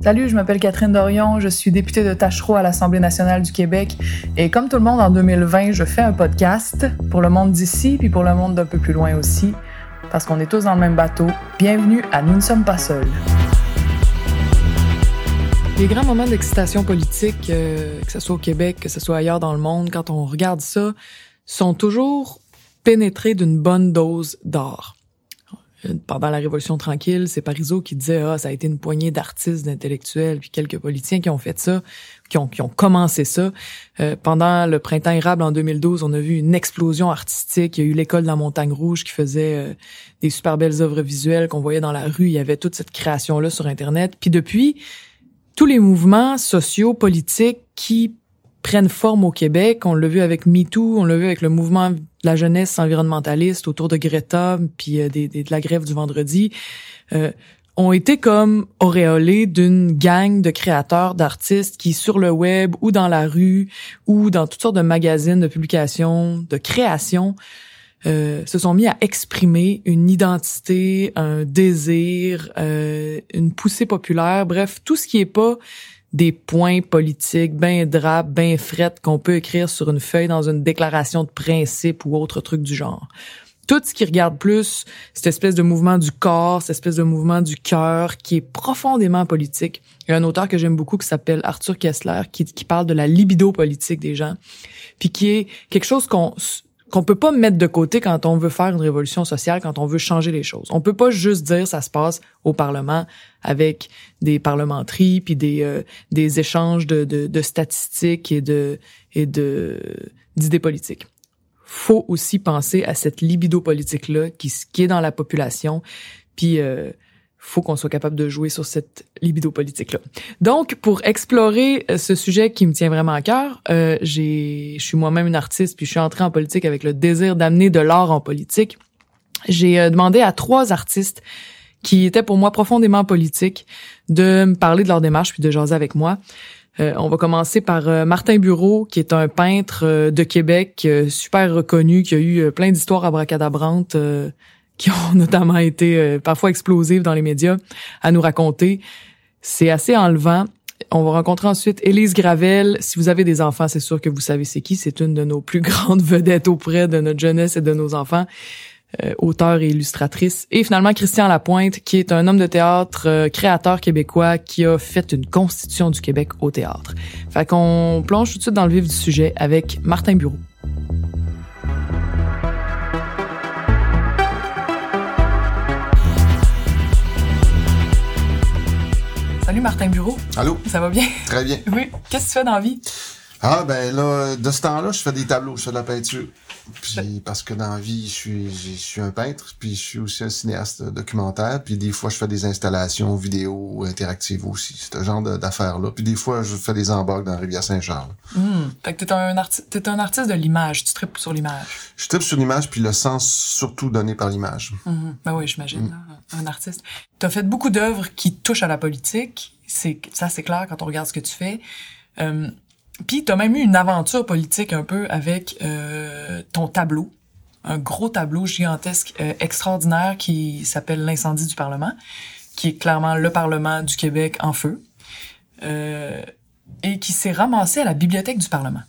Salut, je m'appelle Catherine Dorion, je suis députée de Tachereau à l'Assemblée nationale du Québec et comme tout le monde en 2020, je fais un podcast pour le monde d'ici puis pour le monde d'un peu plus loin aussi parce qu'on est tous dans le même bateau. Bienvenue à Nous ne sommes pas seuls. Les grands moments d'excitation politique, euh, que ce soit au Québec, que ce soit ailleurs dans le monde, quand on regarde ça, sont toujours pénétrés d'une bonne dose d'or. Pendant la Révolution tranquille, c'est Parizeau qui disait ah ça a été une poignée d'artistes, d'intellectuels, puis quelques politiciens qui ont fait ça, qui ont qui ont commencé ça. Euh, pendant le printemps érable en 2012, on a vu une explosion artistique. Il y a eu l'école de la Montagne Rouge qui faisait euh, des super belles œuvres visuelles qu'on voyait dans la rue. Il y avait toute cette création là sur Internet. Puis depuis, tous les mouvements sociaux, politiques qui prennent forme au Québec. On l'a vu avec MeToo, on l'a vu avec le mouvement la jeunesse environnementaliste autour de Greta, puis euh, de la grève du vendredi, euh, ont été comme auréolés d'une gang de créateurs, d'artistes qui, sur le web ou dans la rue ou dans toutes sortes de magazines, de publications, de créations, euh, se sont mis à exprimer une identité, un désir, euh, une poussée populaire, bref, tout ce qui est pas des points politiques ben drap, ben fret qu'on peut écrire sur une feuille dans une déclaration de principe ou autre truc du genre. Tout ce qui regarde plus cette espèce de mouvement du corps, cette espèce de mouvement du cœur qui est profondément politique. Il y a un auteur que j'aime beaucoup qui s'appelle Arthur Kessler qui, qui parle de la libido politique des gens, puis qui est quelque chose qu'on qu'on peut pas mettre de côté quand on veut faire une révolution sociale, quand on veut changer les choses. On peut pas juste dire ça se passe au Parlement avec des parlementeries puis des euh, des échanges de, de, de, statistiques et de et de d'idées politiques. Faut aussi penser à cette libido politique là qui qui est dans la population puis euh, faut qu'on soit capable de jouer sur cette libido politique-là. Donc, pour explorer euh, ce sujet qui me tient vraiment à cœur, euh, j'ai, je suis moi-même une artiste, puis je suis entrée en politique avec le désir d'amener de l'art en politique. J'ai euh, demandé à trois artistes qui étaient pour moi profondément politiques de me parler de leur démarche puis de jaser avec moi. on va commencer par Martin Bureau, qui est un peintre de Québec super reconnu, qui a eu plein d'histoires abracadabrantes qui ont notamment été euh, parfois explosives dans les médias à nous raconter. C'est assez enlevant. On va rencontrer ensuite Élise Gravel. Si vous avez des enfants, c'est sûr que vous savez c'est qui. C'est une de nos plus grandes vedettes auprès de notre jeunesse et de nos enfants. Euh, auteur et illustratrice. Et finalement, Christian Lapointe, qui est un homme de théâtre, euh, créateur québécois, qui a fait une constitution du Québec au théâtre. Fait qu'on plonge tout de suite dans le vif du sujet avec Martin Bureau. Salut Martin Bureau. Allô? Ça va bien? Très bien. Oui. Qu'est-ce que tu fais dans la vie? Ah, ben là, de ce temps-là, je fais des tableaux, je fais de la peinture. Puis parce que dans la vie, je suis, je suis un peintre, puis je suis aussi un cinéaste documentaire, puis des fois, je fais des installations vidéo interactives aussi, ce genre d'affaires-là. Puis des fois, je fais des embarques dans la rivière Saint-Charles. Mmh. Fait que t'es un, es un artiste de l'image, tu tripes sur l'image. Je tripe sur l'image, puis le sens surtout donné par l'image. Mmh. Ben oui, j'imagine, mmh. un artiste. T'as fait beaucoup d'œuvres qui touchent à la politique, c'est ça c'est clair quand on regarde ce que tu fais. Euh, puis t'as même eu une aventure politique un peu avec euh, ton tableau, un gros tableau gigantesque euh, extraordinaire qui s'appelle l'incendie du Parlement, qui est clairement le Parlement du Québec en feu, euh, et qui s'est ramassé à la bibliothèque du Parlement.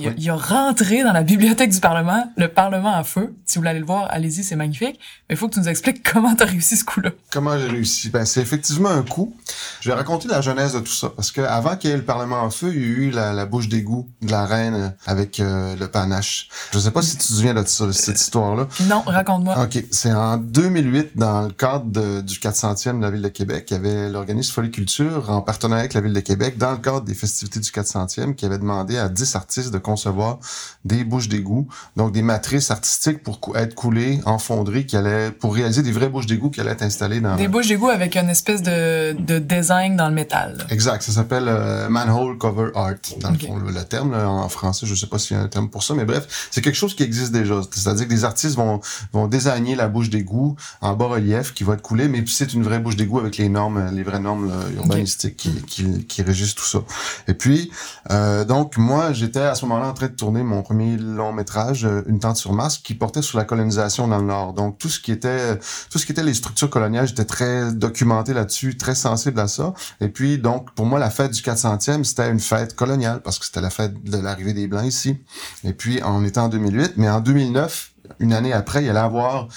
Il, a, rentré dans la bibliothèque du Parlement, le Parlement en feu. Si vous voulez aller le voir, allez-y, c'est magnifique. Mais il faut que tu nous expliques comment tu as réussi ce coup-là. Comment j'ai réussi? Ben, c'est effectivement un coup. Je vais raconter la genèse de tout ça. Parce que avant qu'il y ait le Parlement en feu, il y a eu la, bouche d'égout de la reine avec euh, le panache. Je sais pas si tu te souviens de, cette histoire-là. Non, raconte-moi. OK. C'est en 2008, dans le cadre du 400e de la Ville de Québec, il y avait l'organisme Folie Culture, en partenariat avec la Ville de Québec, dans le cadre des festivités du 400e, qui avait demandé à 10 artistes de concevoir des bouches d'égout, donc des matrices artistiques pour être coulées en fonderie qui allaient pour réaliser des vraies bouches d'égout qui allaient être installées dans des bouches d'égout avec une espèce de, de design dans le métal. Exact, ça s'appelle euh, manhole cover art dans le fond le, terme en français, je sais pas s'il y a un terme pour ça mais bref, c'est quelque chose qui existe déjà, c'est-à-dire que des artistes vont vont désigner la bouche d'égout en bas relief qui va être coulée mais c'est une vraie bouche d'égout avec les normes les vraies normes urbanistiques qui, qui, qui régissent tout ça. Et puis euh, donc moi j'étais à ce moment moment-là en train de tourner mon premier long métrage, euh, Une tente sur Mars, qui portait sur la colonisation dans le Nord. Donc tout ce qui était tout ce qui était les structures coloniales, j'étais très documenté là-dessus, très sensible à ça. Et puis donc pour moi la fête du 400e, c'était une fête coloniale parce que c'était la fête de l'arrivée des blancs ici. Et puis on était en 2008, mais en 2009, une année après, il y allait avoir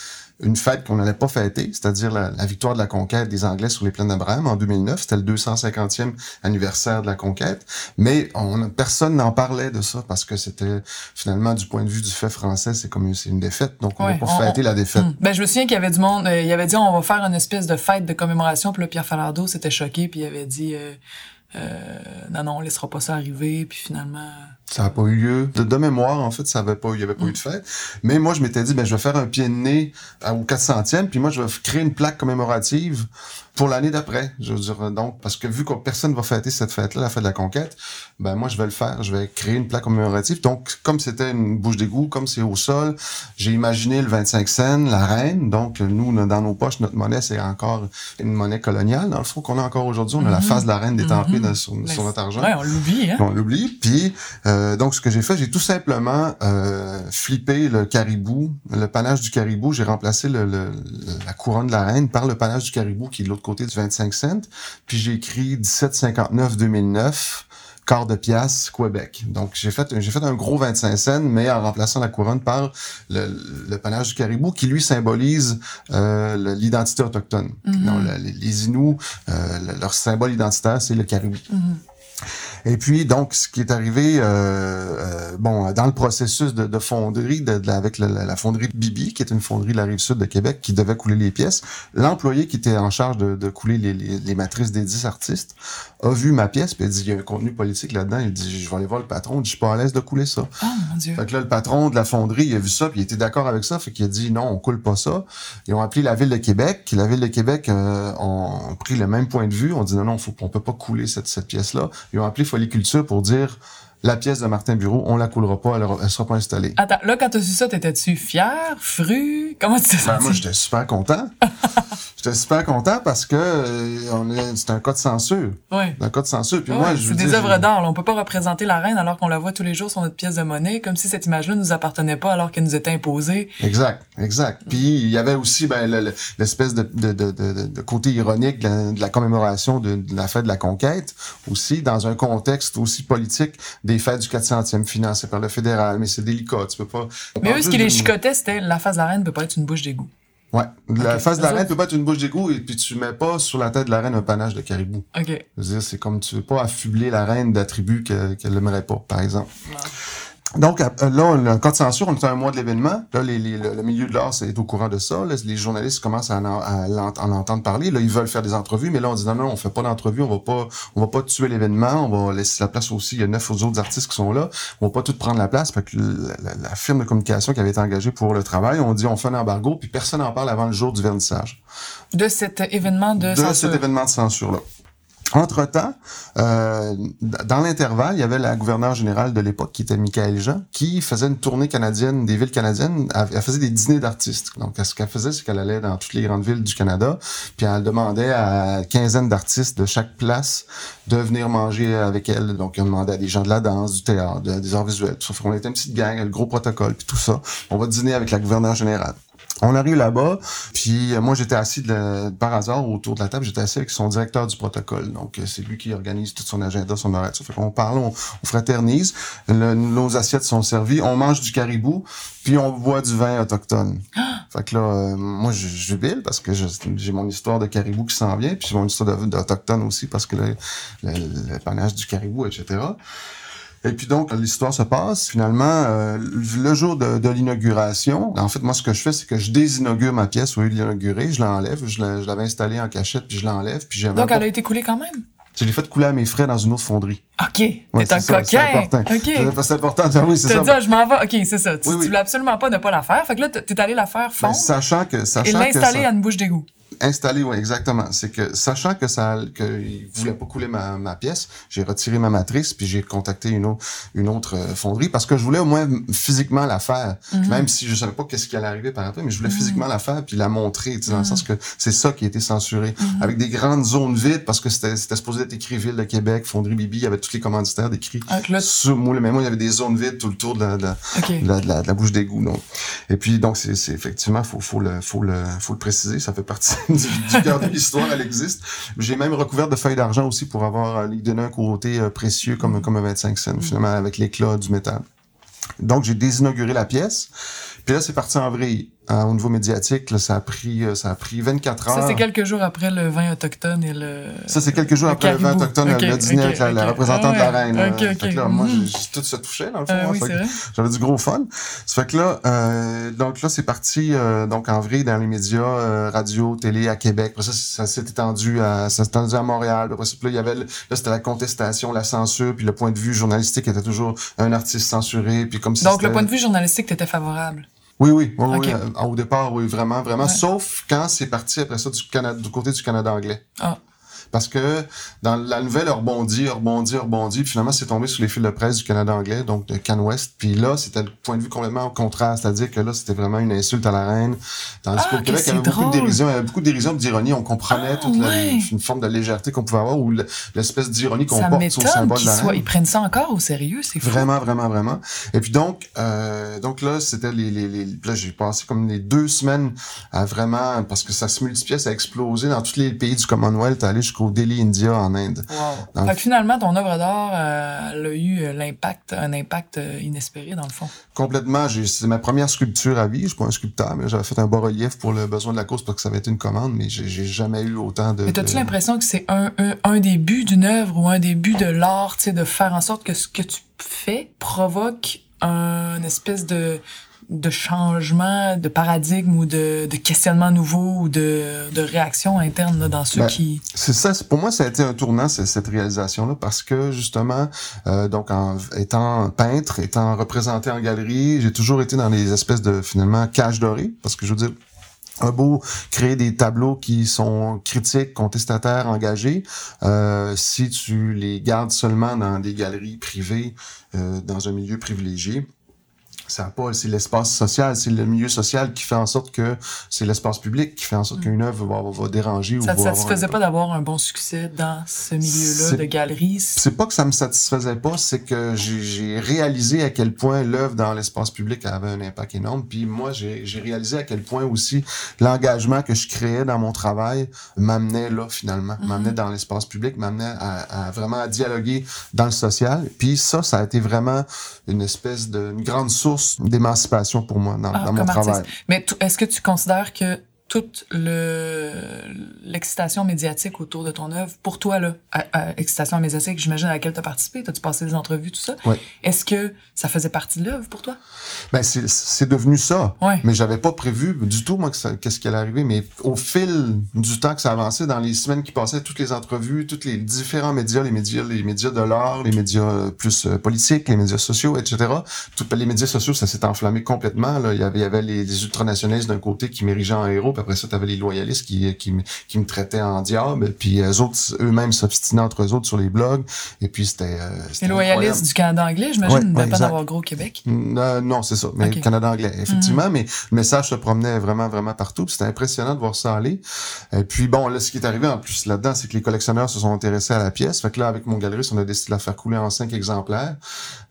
une fête qu'on n'allait pas fêter, c'est-à-dire la, victoire de la conquête des Anglais sur les plaines d'Abraham en 2009. C'était le 250e anniversaire de la conquête, mais on, personne n'en parlait de ça parce que c'était finalement du point de vue du fait français, c'est comme c'est une défaite, donc on va pas fêter la défaite. Hmm. Ben je me souviens qu'il y avait du monde, euh, il avait dit on va faire une espèce de fête de commémoration, puis le Pierre Falardeau s'était choqué, puis il avait dit euh, euh, non non on laissera pas ça arriver, puis finalement ça n'a pas eu lieu. De, mémoire, en fait, ça avait pas, il y avait pas eu de fête. Mais moi, je m'étais dit, ben, je vais faire un pied de nez au 400e, puis moi, je vais créer une plaque commémorative pour l'année d'après. Je veux dire, donc, parce que vu que personne va fêter cette fête-là, la fête de la conquête, ben, moi, je vais le faire. Je vais créer une plaque commémorative. Donc, comme c'était une bouche d'égout, comme c'est au sol, j'ai imaginé le 25 cents, la reine. Donc, nous, dans nos poches, notre monnaie, c'est encore une monnaie coloniale, dans le fond, qu'on a encore aujourd'hui. On a la mm-hmm. face de la reine détampée mm-hmm. sur, notre argent. Ouais, on l'oublie, hein. On l'oublie. Puis, euh, donc, ce que j'ai fait, j'ai tout simplement euh, flippé le caribou, le panache du caribou. J'ai remplacé le, la couronne de la reine par le panache du caribou qui est de l'autre côté du 25 cents. Puis j'ai écrit 1759-2009 quart de pièce Québec. Donc j'ai fait j'ai fait un gros 25 cents mais en remplaçant la couronne par le, le panache du caribou qui lui symbolise euh, l'identité autochtone. Mm-hmm. les, les, Inuits euh, leur symbole identitaire c'est le caribou. Mm-hmm. Et puis, donc, ce qui est arrivé, euh, euh, bon, dans le processus de, de fonderie, de, avec la, fonderie Bibi, qui est une fonderie de la rive sud de Québec, qui devait couler les pièces, l'employé qui était en charge de, couler les, matrices des dix artistes a vu ma pièce, puis il dit, il y a un contenu politique là-dedans. Il dit, je vais aller voir le patron. Je suis pas à l'aise de couler ça. Oh, mon Dieu. Fait que là, le patron de la fonderie, il a vu ça, puis il était d'accord avec ça. Fait qu'il a dit, non, on coule pas ça. Ils ont appelé la ville de Québec. La ville de Québec euh, ont pris le même point de vue. On dit, non, non, faut, on peut pas couler cette, cette pièce-là. Ils ont appelé Foliculture pour dire la pièce de Martin Bureau, on la coulera pas, elle, elle sera pas installée. Attends, là, quand tu as su ça, t'étais-tu fier, fru? Comment tu t'es ben, Moi, j'étais super content. j'étais super content parce que euh, c'est un cas de censure. Oui. Un cas de censure. Puis moi, je C'est des œuvres d'art. On peut pas représenter la reine alors qu'on la voit tous les jours sur notre pièce de monnaie, comme si cette image-là nous appartenait pas alors qu'elle nous était imposée. Exact, exact. Puis il y avait aussi ben, l'espèce de, de, de, de, côté ironique de la, commémoration de, la fête de la conquête, aussi dans un contexte aussi politique des fêtes du 400e financé par le fédéral. Mais c'est délicat, tu peux pas... Mais eux, ce qui les chicotait, c'était la face de la reine peut pas être une bouche d'égout. Ouais. La face de la reine peut pas être une bouche d'égout et puis tu mets pas sur la tête de la reine un panache de caribou. OK. c'est comme tu veux pas affubler la reine d'attributs qu'elle n'aimerait pas, par exemple. Donc là, on a un cas de censure, on est à un mois de l'événement. Là, les, le milieu de l'art est au courant de ça. les journalistes commencent à en, entendre parler. Là, ils veulent faire des entrevues, mais là, on dit non, non, on fait pas d'entrevue, on va pas, on va pas tuer l'événement, on va laisser la place aussi. Il y a neuf autres artistes qui sont là. On va pas tout prendre la place. Fait que la, firme de communication qui avait été engagée pour le travail, on dit on fait un embargo, puis personne n'en parle avant le jour du vernissage. De cet événement de, de cet événement de censure là. Entre-temps, euh, dans l'intervalle, il y avait la gouverneure générale de l'époque, qui était Michael Jean, qui faisait une tournée canadienne des villes canadiennes. Elle, faisait des dîners d'artistes. Donc, ce qu'elle faisait, c'est qu'elle allait dans toutes les grandes villes du Canada, puis elle demandait à quinzaine d'artistes de chaque place de venir manger avec elle. Donc, elle demandait à des gens de la danse, du théâtre, des arts visuels. Tout ça. On était une petite gang, le gros protocole, puis tout ça. On va dîner avec la gouverneure générale. On arrive là-bas, puis euh, moi j'étais assis de par hasard autour de la table, j'étais assis avec son directeur du protocole. Donc euh, c'est lui qui organise tout son agenda, son horaire. Fait qu'on parle, on, fraternise, nos assiettes sont servies, on mange du caribou, puis on boit du vin autochtone. fait que là, euh, moi je jubile parce que j'ai mon histoire de caribou qui s'en vient, puis j'ai mon histoire d'autochtone aussi parce que le, le, le panache du caribou, etc. Et puis donc, l'histoire se passe. Finalement, euh, le jour de, de l'inauguration, en fait, moi, ce que je fais, c'est que je désinaugure ma pièce au lieu de l'inaugurer. Je l'enlève. Je l'avais installée en cachette, puis je l'enlève. Puis donc, elle a été coulée quand même? Je l'ai fait couler à mes frais dans une autre fonderie. OK. Ouais, un coquin. C'est important. OK. C'est important. Oui, c'est ça. Dit, ah, je m'en vais. OK, c'est ça. Tu, oui, voulais absolument pas ne pas la faire. Fait que là, t'es allé la faire fondre. sachant que, sachant Et l'installer à une bouche d'égout. Installé, oui, exactement. C'est que, sachant que ça, qu'il voulait pas couler ma, ma pièce, j'ai retiré ma matrice, puis j'ai contacté une autre, une autre euh, fonderie, parce que je voulais au moins physiquement la faire, Mhm. même si je savais pas qu'est-ce qui allait arriver par après, mais je voulais Mhm. physiquement la faire, puis la montrer, tu sais, dans le Mhm. sens que c'est ça qui a été censuré. Mhm. Avec des grandes zones vides, parce que c'était, c'était supposé être écrit Ville de Québec, Fonderie Bibi, il y avait tous les commanditaires décrits Ah, sur moi, mais moi, il y avait des zones vides tout le tour de la, de la, de la, de la, de la bouche d'égout. Donc. Et puis, donc, c'est, c'est effectivement, faut, faut, le, faut, le, faut le préciser, ça fait partie du, du cœur de l'histoire, elle existe. J'ai même recouvert de feuilles d'argent aussi pour avoir euh, lui donner un côté euh, précieux comme, comme un 25 cents, finalement, avec l'éclat du métal. Donc, j'ai désinauguré la pièce. Puis là, c'est parti en vrille. Hein, au niveau médiatique, là, ça a pris, euh, ça a pris 24 heures. Ça, c'est quelques jours après le vin autochtone et le... Ça, c'est quelques jours Le après le vin autochtone, le dîner ok, avec la, la représentante Ah de la reine. ouais, ok, Fait que là, moi, Mhm. j'ai- tout se touchait, dans le fond. Hein. oui. J'avais du gros fun. Ça fait que là, euh, donc là, c'est parti euh, donc en vrai dans les médias, euh, radio, télé à Québec. Après ça, ça s'est étendu à, ça s'est étendu à Montréal. Après ça, là, il y avait, le- là, c'était la contestation, la censure, puis le point de vue journalistique était toujours un artiste censuré, puis comme si Donc, le point de vue journalistique, t'étais favorable. Oui, oui, oui, Ok. oui, euh, au départ, oui, vraiment, vraiment. Ouais. Sauf quand c'est parti après ça du, Canada, du côté du Canada anglais. Ah. Parce que dans la nouvelle, a rebondi, a rebondi, a rebondi, puis finalement, c'est tombé sur les fils de presse du Canada anglais, donc de Can West. Puis là, c'était le point de vue complètement au contraire, c'est-à-dire que là, c'était vraiment une insulte à la reine. Tandis Ah, qu'au Québec, il y avait beaucoup de dérision, il y avait beaucoup de dérision, d'ironie. On comprenait Ah, toute la- une forme de légèreté qu'on pouvait avoir ou le- l'espèce d'ironie qu'on porte sur le symbole de la reine. Ils prennent ça encore au sérieux, c'est fou. Vraiment, vraiment, vraiment. Et puis donc, euh, donc là, c'était les, les, les là, j'ai passé comme les deux semaines à vraiment, parce que ça se multipliait, ça a explosé dans tous les pays du Commonwealth, aller jusqu'au Delhi, India, en Inde. Wow. Dans Fait que finalement, ton œuvre d'art, euh, a eu euh, l'impact, un impact euh, inespéré dans le fond. Complètement, c'est ma première sculpture à vie. Je suis pas un sculpteur, mais j'avais fait un bas-relief pour le besoin de la cause parce que ça avait été une commande, mais j'ai, jamais eu autant de. Mais t'as-tu de- l'impression que c'est un, un, un des buts d'une œuvre ou un des buts de l'art, tu sais, de faire en sorte que ce que tu fais provoque un espèce de de changement de paradigme ou de, de questionnement nouveau ou de, de réaction interne là, dans ceux Ben, qui... C'est ça, c'est- pour moi, ça a été un tournant, c'est- cette réalisation-là, parce que justement, euh, donc en étant peintre, étant représenté en galerie, j'ai toujours été dans les espèces de finalement cages dorées, parce que je veux dire, un beau créer des tableaux qui sont critiques, contestataires, engagés. Euh, si tu les gardes seulement dans des galeries privées, euh, dans un milieu privilégié, ça pas, c'est l'espace social, c'est le milieu social qui fait en sorte que c'est l'espace public qui fait en sorte qu'une œuvre va, va, va déranger ou Ça te avoir un satisfaisait pas d'avoir un bon succès dans ce milieu-là C'est- de galerie? c'est pas que ça me satisfaisait pas, c'est que j'ai- réalisé à quel point l'œuvre dans l'espace public avait un impact énorme. Puis moi, j'ai réalisé à quel point aussi l'engagement que je créais dans mon travail m'amenait là finalement, Mhm. m'amenait dans l'espace public, m'amenait à, à vraiment à dialoguer dans le social. Puis ça, ça a été vraiment une espèce de une grande source d'émancipation pour moi dans, Ah, dans mon travail. Mais est-ce que tu considères que toute le l'excitation médiatique autour de ton œuvre, pour toi, là, à- à- excitation médiatique, j'imagine à laquelle tu as participé, as-tu passé des entrevues, tout ça? Ouais. Est-ce que ça faisait partie de l'œuvre pour toi? Ben c'est devenu ça. Ouais. Mais j'avais pas prévu du tout, moi, qu'est-ce qui allait arriver. Mais au fil du temps que ça avançait, dans les semaines qui passaient, toutes les entrevues, tous les différents médias, les médias, les médias de l'art, les médias euh, plus euh, politiques, les médias sociaux, etc. Tout, les médias sociaux, ça s'est enflammé complètement. Là. Il y avait, il y avait les, les ultranationalistes d'un côté qui m'érigeaient en héros, puis après ça, t'avais les loyalistes qui, qui, me- qui me traitaient en diable, puis eux autres, eux-mêmes s'obstinaient entre eux autres sur les blogs. Et puis c'était... euh, c'était Les loyalistes du Canada anglais, j'imagine, Ouais, ne ouais, pas d'avoir gros Québec. Euh, non, c'est ça. Mais Ok. Canada anglais, effectivement. Mais le message se promenait vraiment, vraiment partout. C'était impressionnant de voir ça aller. Et puis bon, là, ce qui est arrivé en plus là-dedans, c'est que les collectionneurs se sont intéressés à la pièce. Fait que là, avec mon galeriste, on a décidé de la faire couler en cinq exemplaires.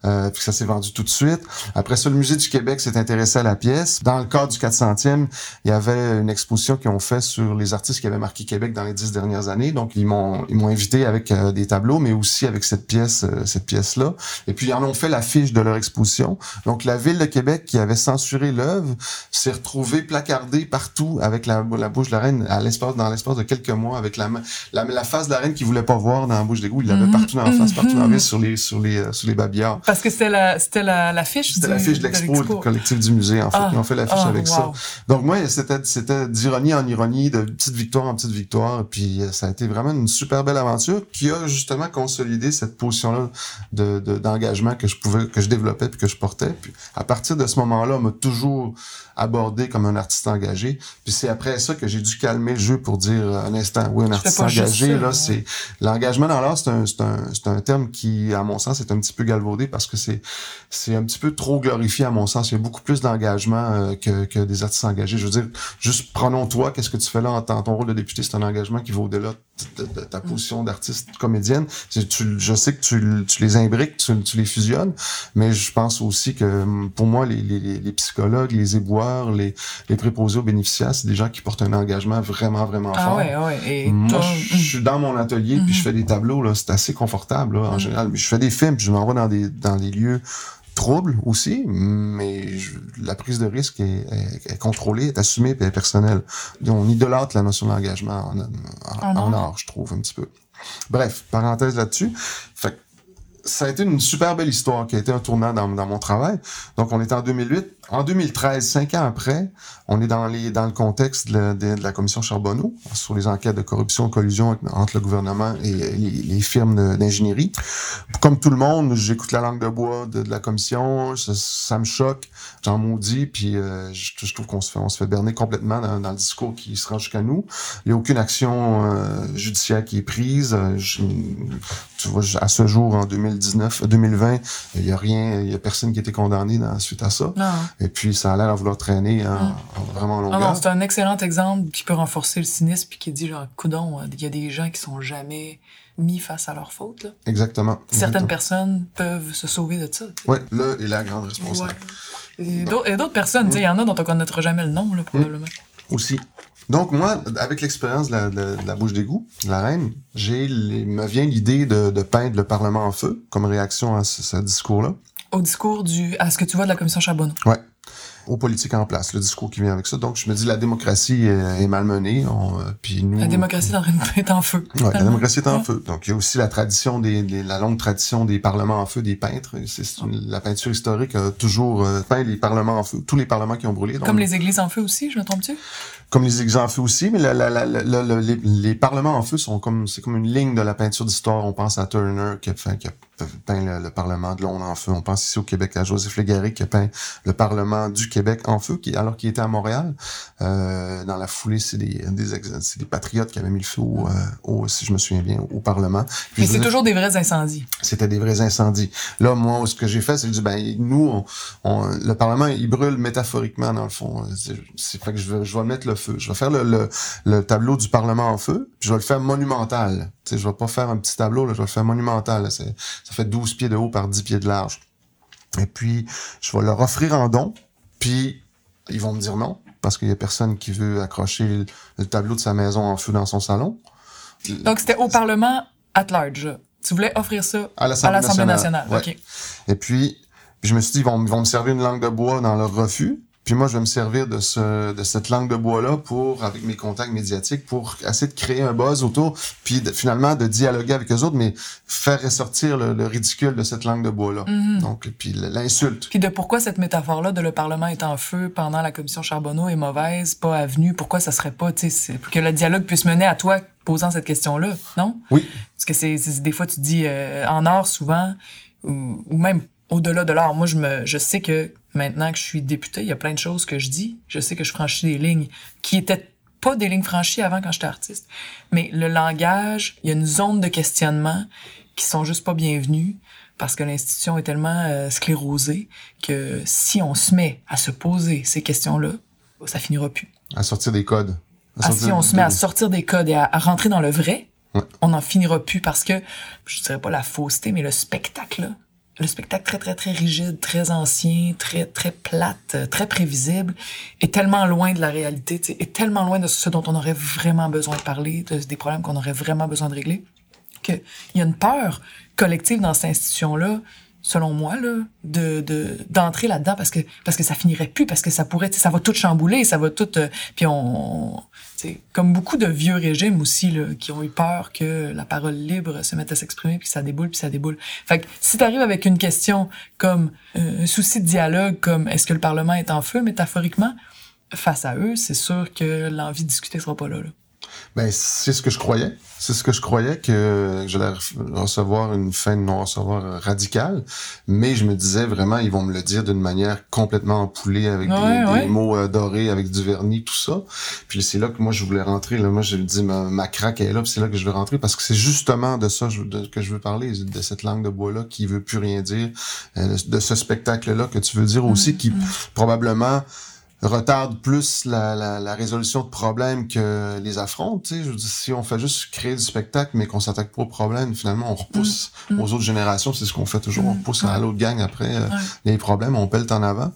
Euh, puis ça s'est vendu tout de suite. Après ça, le Musée du Québec s'est intéressé à la pièce. Dans le cadre du 400e, il y avait une exposition qu'ils ont fait sur les artistes qui avaient marqué Québec dans les dix dernières années. Donc, ils m'ont ils m'ont invité avec euh, des tableaux, mais aussi avec cette pièce euh, cette pièce-là. Et puis, ils en ont fait l'affiche de leur exposition. Donc, la ville de Québec qui avait censuré l'œuvre s'est retrouvée placardée partout avec la, la bouche de la reine à l'espace dans l'espace de quelques mois avec la, main- la, la face de la reine qu'il voulait pas voir dans la bouche d'égout. Il l'avait Mhm, partout dans la face, partout dans la mhm. ville, sur les, sur les, euh, sur les babillards. Parce que c'était la, c'était la, l'affiche C'était l'affiche de l'expo, collectif du musée, en fait. Ah, Ils ont fait l'affiche ah, avec ça. Donc moi, c'était c'était d'ironie en ironie, de petite victoire en petite victoire. Puis euh, ça a été vraiment une super belle aventure qui a justement consolidé cette position-là de, d'engagement que je pouvais, que je développais puis que je portais. Puis à partir de ce moment-là, on m'a toujours abordé comme un artiste engagé. Puis c'est après ça que j'ai dû calmer le jeu pour dire un instant, oui, un artiste engagé, là, c'est l'engagement dans l'art, c'est un, c'est un, c'est un terme qui, à mon sens, est un petit peu galvaudé parce que c'est c'est un petit peu trop glorifié à mon sens. Il y a beaucoup plus d'engagement euh, que, que des artistes engagés. Je veux dire, juste prenons toi, qu'est-ce que tu fais là en, ton rôle de député, c'est un engagement qui va au-delà de, ta position d'artiste comédienne. Tu, je sais que tu, tu les imbriques, tu, tu, les fusionnes, mais je pense aussi que pour moi, les, les, les psychologues, les les, les préposés aux bénéficiaires, c'est des gens qui portent un engagement vraiment, vraiment ah fort. Ouais, ouais. Et moi, je suis dans mon atelier, puis je mm-hmm. fais des tableaux, là, c'est assez confortable, là, en mm. général. Mais je fais des films, puis je m'envoie dans des, dans des lieux troubles aussi, mais la prise de risque est, est, contrôlée, est assumée, et est personnelle. On idolâtre la notion d'engagement en, en, en, art, je trouve, un petit peu. Bref, parenthèse là-dessus. Fait ça a été une super belle histoire qui a été un tournant dans, mon travail. Donc, on est en 2008. En 2013, cinq ans après, on est dans, les, dans le contexte de, la commission Charbonneau sur les enquêtes de corruption, collusion entre le gouvernement et les, firmes d'ingénierie. Comme tout le monde, j'écoute la langue de bois de, la commission, ça, me choque, j'en maudis, puis euh, je, trouve qu'on se fait berner complètement dans, le discours qui se rend jusqu'à nous. Il n'y a aucune action euh, judiciaire qui est prise. Je, tu vois, à ce jour, en 2019, 2020, il y a rien, il y a personne qui a été condamné dans, suite à ça. Non. Et puis, ça a l'air à vouloir traîner en, mm. vraiment longueur. C'est un excellent exemple qui peut renforcer le cynisme puis qui dit, genre, coudon, il y a des gens qui sont jamais mis face à leur faute. Là. Exactement. Certaines personnes peuvent se sauver de ça. Oui, là est la grande responsable. Ouais. Et d'autres personnes, il y en a dont on connaîtra jamais le nom, là, probablement. Aussi. Donc moi, avec l'expérience de la, de, de la bouche d'égout, la reine, j'ai me vient l'idée de, de, peindre le Parlement en feu comme réaction à ce, ce discours-là. Au discours du à ce que tu vois de la commission Charbonneau. Ouais aux politiques en place, le discours qui vient avec ça. Donc, je me dis, la démocratie est, malmenée. On, euh, puis nous, la démocratie est en feu. Ouais, la démocratie est en feu. Donc, il y a aussi la tradition des, des la longue tradition des parlements en feu des peintres. C'est la peinture historique a toujours euh, peint les parlements en feu, tous les parlements qui ont brûlé. Donc, Comme les églises en feu aussi, je me trompe-tu? Comme les églises en feu aussi, mais la, la, la, les, les, parlements en feu sont comme c'est comme une ligne de la peinture d'histoire. On pense à Turner qui a, fait, qui a peint le, le, Parlement de Londres en feu. On pense ici au Québec à Joseph Légaré qui a peint le Parlement du Québec en feu, qui, alors qu'il était à Montréal. Euh, dans la foulée, c'est des, des, des patriotes qui avaient mis le feu au, euh, au si je me souviens bien, au Parlement. Mais c'est toujours des vrais incendies. C'était des vrais incendies. Là, moi, ce que j'ai fait, c'est que ben, nous, on, on, le Parlement, il brûle métaphoriquement, dans le fond. C'est fait que je vais, je vais mettre le feu. Je vais faire le, le, le tableau du Parlement en feu, puis je vais le faire monumental. sais, je vais pas faire un petit tableau, là, je vais le faire monumental. Ça fait 12 pieds de haut par 10 pieds de large. Et puis, je vais leur offrir en don, puis ils vont me dire non, parce qu'il y a personne qui veut accrocher le, tableau de sa maison en feu dans son salon. Donc, c'était au Parlement at large. Tu voulais offrir ça à l'Assemblée nationale. Et puis, je me suis dit, ils vont, ils vont me servir une langue de bois dans leur refus. Puis moi, je vais me servir de ce de cette langue de bois-là pour, avec mes contacts médiatiques, pour essayer de créer un buzz autour, puis finalement de dialoguer avec eux autres, mais faire ressortir le, ridicule de cette langue de bois-là. Mm-hmm. Donc, puis l'insulte. Puis de pourquoi cette métaphore-là de le Parlement est en feu pendant la commission Charbonneau est mauvaise, pas avenue, pourquoi ça serait pas, tu sais, que le dialogue puisse mener à toi posant cette question-là, non? Oui. Parce que c'est des fois, tu dis, euh, en art, souvent, ou, ou même au-delà de l'art, moi, je me, je sais que maintenant que je suis député, il y a plein de choses que je dis. Je sais que je franchis des lignes qui étaient pas des lignes franchies avant quand j'étais artiste. Mais le langage, il y a une zone de questionnement qui sont juste pas bienvenues parce que l'institution est tellement euh, sclérosée que si on se met à se poser ces questions-là, ça finira plus. À sortir des codes. À ah, si on se met à sortir des codes et à, rentrer dans le vrai, on n'en finira plus parce que, je dirais pas la fausseté, mais le spectacle, le spectacle très très très rigide, très ancien, très très plate, euh, très prévisible, est tellement loin de la réalité, est tellement loin de ce dont on aurait vraiment besoin de parler, de, des problèmes qu'on aurait vraiment besoin de régler, qu'il y a une peur collective dans cette institution-là, selon moi, là, de d'entrer là-dedans parce que parce que ça finirait plus, parce que ça pourrait, ça va tout chambouler, ça va tout, euh, puis on, comme beaucoup de vieux régimes aussi, là, qui ont eu peur que la parole libre se mette à s'exprimer, puis ça déboule, puis ça déboule. Fait que si t'arrives avec une question comme euh, un souci de dialogue, comme est-ce que le Parlement est en feu, métaphoriquement, face à eux, c'est sûr que l'envie de discuter sera pas là. là. Ben, c'est ce que je croyais. C'est ce que je croyais que j'allais recevoir une fin de non-recevoir radicale. Mais je me disais vraiment, ils vont me le dire d'une manière complètement empoulée avec des, mots euh, dorés, avec du vernis, tout ça. Puis c'est là que moi, je voulais rentrer. Là. Moi, je dis, ma, ma craque est là, c'est là que je veux rentrer parce que c'est justement de ça que je veux parler, de cette langue de bois-là qui veut plus rien dire, euh, de ce spectacle-là que tu veux dire aussi, mm, qui mm. probablement retarde plus la, la, la, résolution de problèmes que les affronte. Je veux dire, si on fait juste créer du spectacle, mais qu'on s'attaque pas aux problèmes, finalement, on repousse mm. aux autres générations. C'est ce qu'on fait toujours. On mm. repousse à l'autre gang après euh, les problèmes, on pèle en avant.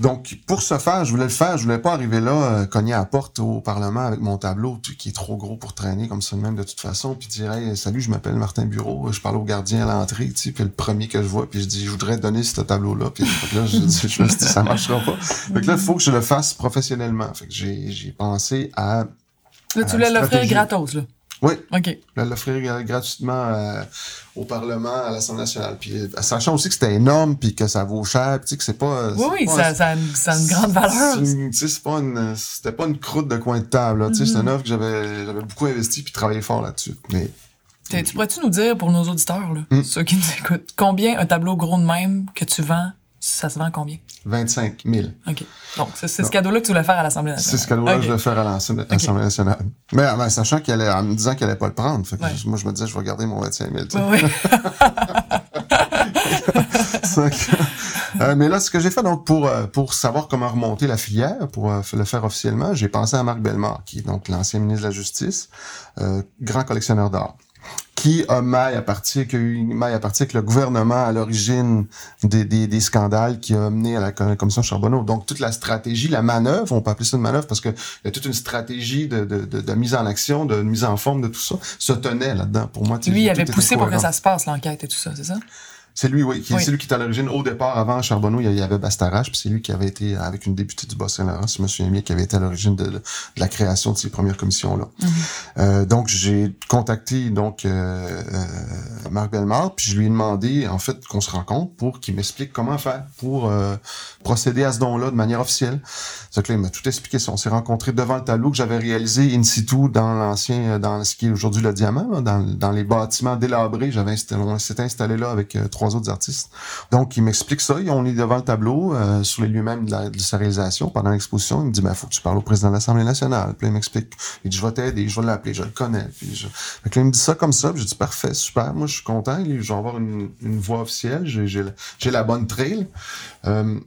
Donc, pour ce faire, je voulais le faire. Je voulais pas arriver là, euh, cogner à la porte au Parlement avec mon tableau qui est trop gros pour traîner comme ça même de toute façon, puis dire hey, salut, je m'appelle Martin Bureau, je parle au gardien à l'entrée, tu sais, puis le premier que je vois, puis je dis je voudrais donner ce tableau-là, puis là je, dis, je me suis dit ça marchera pas. Fait que là, il faut que je le fasse professionnellement. Fait que j'ai j'ai pensé à Là, tu voulais l'offrir gratos, là. Oui. OK. L'offrir gratuitement euh, au Parlement, à l'Assemblée nationale. Puis, euh, sachant aussi que c'était énorme, puis que ça vaut cher, puis que c'est pas... Euh, Oui, oui, ça, ça, a une, ça, a une, grande valeur. C'est pas une... C'était pas une croûte de coin de table. Mm -hmm. C'est une œuvre que j'avais j'avais beaucoup investi puis travaillé fort là-dessus. Mais... Tu pourrais-tu nous dire, pour nos auditeurs, là, mm. ceux qui nous écoutent, combien un tableau gros de même que tu vends ça se vend combien? 25 000. OK. Donc, c'est ce cadeau-là que tu voulais faire à l'Assemblée nationale. C'est ce cadeau-là que je voulais faire à l'Assemblée nationale. Mais en sachant qu'elle en me disant qu'elle allait pas le prendre. Fait que moi, je me disais, je vais garder mon 25 000. Oui. euh, mais là, ce que j'ai fait, donc, pour, euh, pour savoir comment remonter la filière, pour euh, le faire officiellement, j'ai pensé à Marc Bellemare, qui est donc l'ancien ministre de la Justice, euh, grand collectionneur d'art qui a maille à partir, qui a eu maille à partir avec le gouvernement à l'origine des, des, des, scandales qui a mené à la commission Charbonneau. Donc, toute la stratégie, la manœuvre, on peut appeler ça une manœuvre parce que il y a toute une stratégie de, de, de, de, mise en action, de mise en forme de tout ça, se tenait là-dedans. Pour moi, lui, il avait poussé pour que ça se passe, l'enquête et tout ça, c'est ça? C'est lui, oui. C'est lui qui est à l'origine. Au départ, avant Charbonneau, il y avait Bastarache, puis c'est lui qui avait été, avec une députée du Bas-Saint-Laurent, si je me souviens bien, qui avait été à l'origine de, de, la création de ces premières commissions-là. Mm -hmm. euh, donc, j'ai contacté donc euh, euh, Marc Bellemare, puis je lui ai demandé, en fait, qu'on se rencontre pour qu'il m'explique comment faire pour euh, procéder à ce don-là de manière officielle. C'est que là, il m'a tout expliqué. On s'est rencontrés devant le tableau que j'avais réalisé in situ dans l'ancien, dans ce qui est aujourd'hui le diamant, dans, dans les bâtiments délabrés. J'avais installé, on s'était installé là avec trois autres artistes. Donc, il m'explique ça. On est devant le tableau, euh, sur les lieux même de, de, sa réalisation, pendant l'exposition. Il me dit, ben, faut que tu parles au président de l'Assemblée nationale. Puis il m'explique. Il dit, je vais t'aider, je vais l'appeler, je le connais. Puis je... Fait que là, il me dit ça comme ça. Puis je dis, parfait, super. Moi, je suis content. Je vais avoir une, une voix officielle. J'ai la bonne trail. Euh,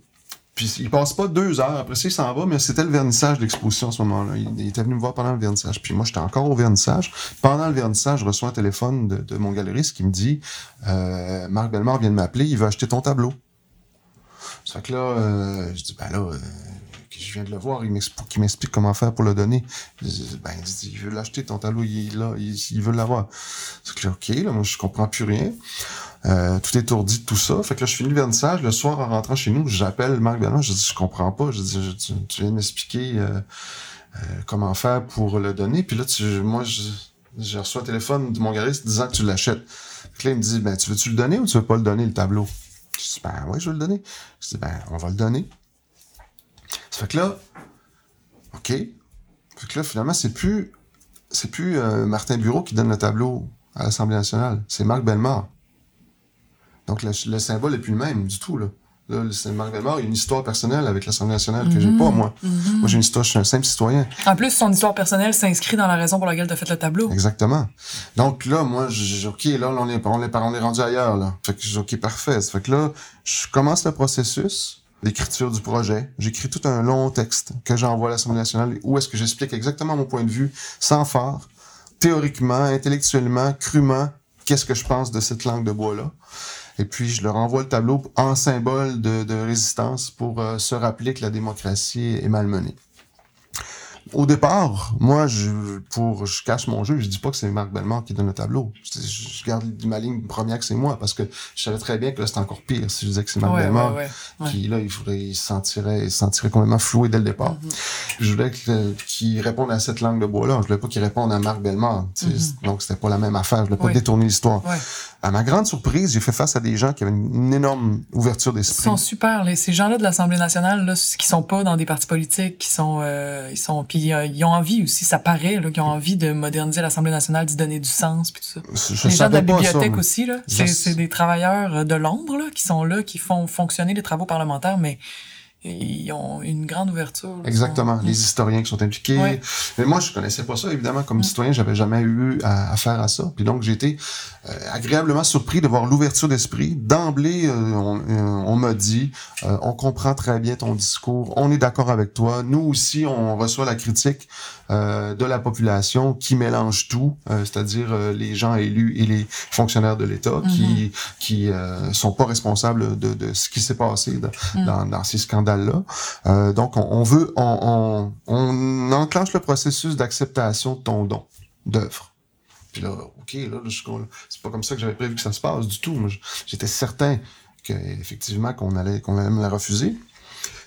puis il passe pas deux heures. Après ça, il s'en va, mais c'était le vernissage de l'exposition à ce moment-là. Il, était venu me voir pendant le vernissage. Puis moi, j'étais encore au vernissage. Pendant le vernissage, je reçois un téléphone de, mon galeriste qui me dit euh, Marc Bellemare vient de m'appeler, il veut acheter ton tableau. Ça fait que là, euh, je dis ben là, euh, je viens de le voir, il m'explique comment faire pour le donner. Ben, il dit, il veut l'acheter, ton tableau, il là, il, il veut l'avoir. C'est que là, OK, là, moi, je comprends plus rien. Euh, tout étourdi de tout ça. Fait que là, je finis le vernissage. Le soir, en rentrant chez nous, j'appelle Marc Bellon. Je dis, je comprends pas. Je dis, tu, viens m'expliquer euh, euh, comment faire pour le donner. Puis là, tu, moi, je reçois un téléphone de mon gariste disant que tu l'achètes. Fait que là, il me dit, ben, tu veux-tu le donner ou tu veux pas le donner, le tableau? Je dis, ben, oui, je veux le donner. Je dis, ben, on va le donner. Ça fait que là, OK. Fait que là, finalement, c'est plus, c'est plus euh, Martin Bureau qui donne le tableau à l'Assemblée nationale. C'est Marc Bellemare. Donc, le, le, symbole est plus le même du tout, là. Là, le Marc Bellemare, il a une histoire personnelle avec l'Assemblée nationale que mm -hmm. j'ai pas, moi. Mm -hmm. Moi, j'ai une histoire, je suis un simple citoyen. En plus, son histoire personnelle s'inscrit dans la raison pour laquelle tu as fait le tableau. Exactement. Donc là, moi, j'ai OK, là, on est, on est, on est rendu ailleurs, là. Fait que j'ai OK, parfait. Fait que là, je commence le processus l'écriture du projet. J'écris tout un long texte que j'envoie à l'Assemblée nationale où est-ce que j'explique exactement mon point de vue, sans phare, théoriquement, intellectuellement, crûment, qu'est-ce que je pense de cette langue de bois-là. Et puis, je leur envoie le tableau en symbole de, résistance pour euh, se rappeler que la démocratie est malmenée au départ, moi, je, pour, je cache mon jeu, je dis pas que c'est Marc Bellemare qui donne le tableau. Je, je, garde ma ligne première que c'est moi, parce que je savais très bien que là, c'était encore pire si je disais que c'est Marc ouais, Bellemare. Ouais, ouais, Qui, là, il faudrait, il se sentirait, il se sentirait complètement floué dès le départ. Mm -hmm. Je voulais qu'il réponde à cette langue de bois-là. Je voulais pas qu'il réponde à Marc Bellemare. Mm -hmm. Donc, c'était pas la même affaire. Je voulais pas détourner l'histoire. à ma grande surprise, j'ai fait face à des gens qui avaient une, énorme ouverture Ils d'esprit. sont super, les, ces gens-là de l'Assemblée nationale, là, qui sont pas dans des partis politiques, qui sont, euh, ils sont, puis euh, ils ont envie aussi, ça paraît, là, qu'ils ont envie de moderniser l'Assemblée nationale, d'y donner du sens, puis tout ça. Je les gens de la ça, bibliothèque aussi, là, c'est des travailleurs euh, de l'ombre, là, qui sont là, qui font fonctionner les travaux parlementaires, mais ils ont une grande ouverture. Exactement, sont- les historiens qui sont impliqués. Ouais. Mais moi, je connaissais pas ça, évidemment. Comme Mm. citoyen, j'avais jamais eu à, à faire à ça. Puis donc, j'ai été euh, agréablement surpris de voir l'ouverture d'esprit. D'emblée, euh, on, euh, on m'a dit, euh, on comprend très bien ton discours, on est d'accord avec toi. Nous aussi, on reçoit la critique euh, de la population qui mélange tout, euh, c'est-à-dire euh, les gens élus et les fonctionnaires de l'État qui qui euh, sont pas responsables de, de ce qui s'est passé dans, Mm. dans, dans ces scandales-là. Donc, on, on veut, on, on, on enclenche le processus d'acceptation de ton don d'œuvre. Puis là, ok, là, là, c'est pas comme ça que j'avais prévu que ça se passe du tout. J'étais certain que effectivement qu'on allait, qu'on allait me la refuser.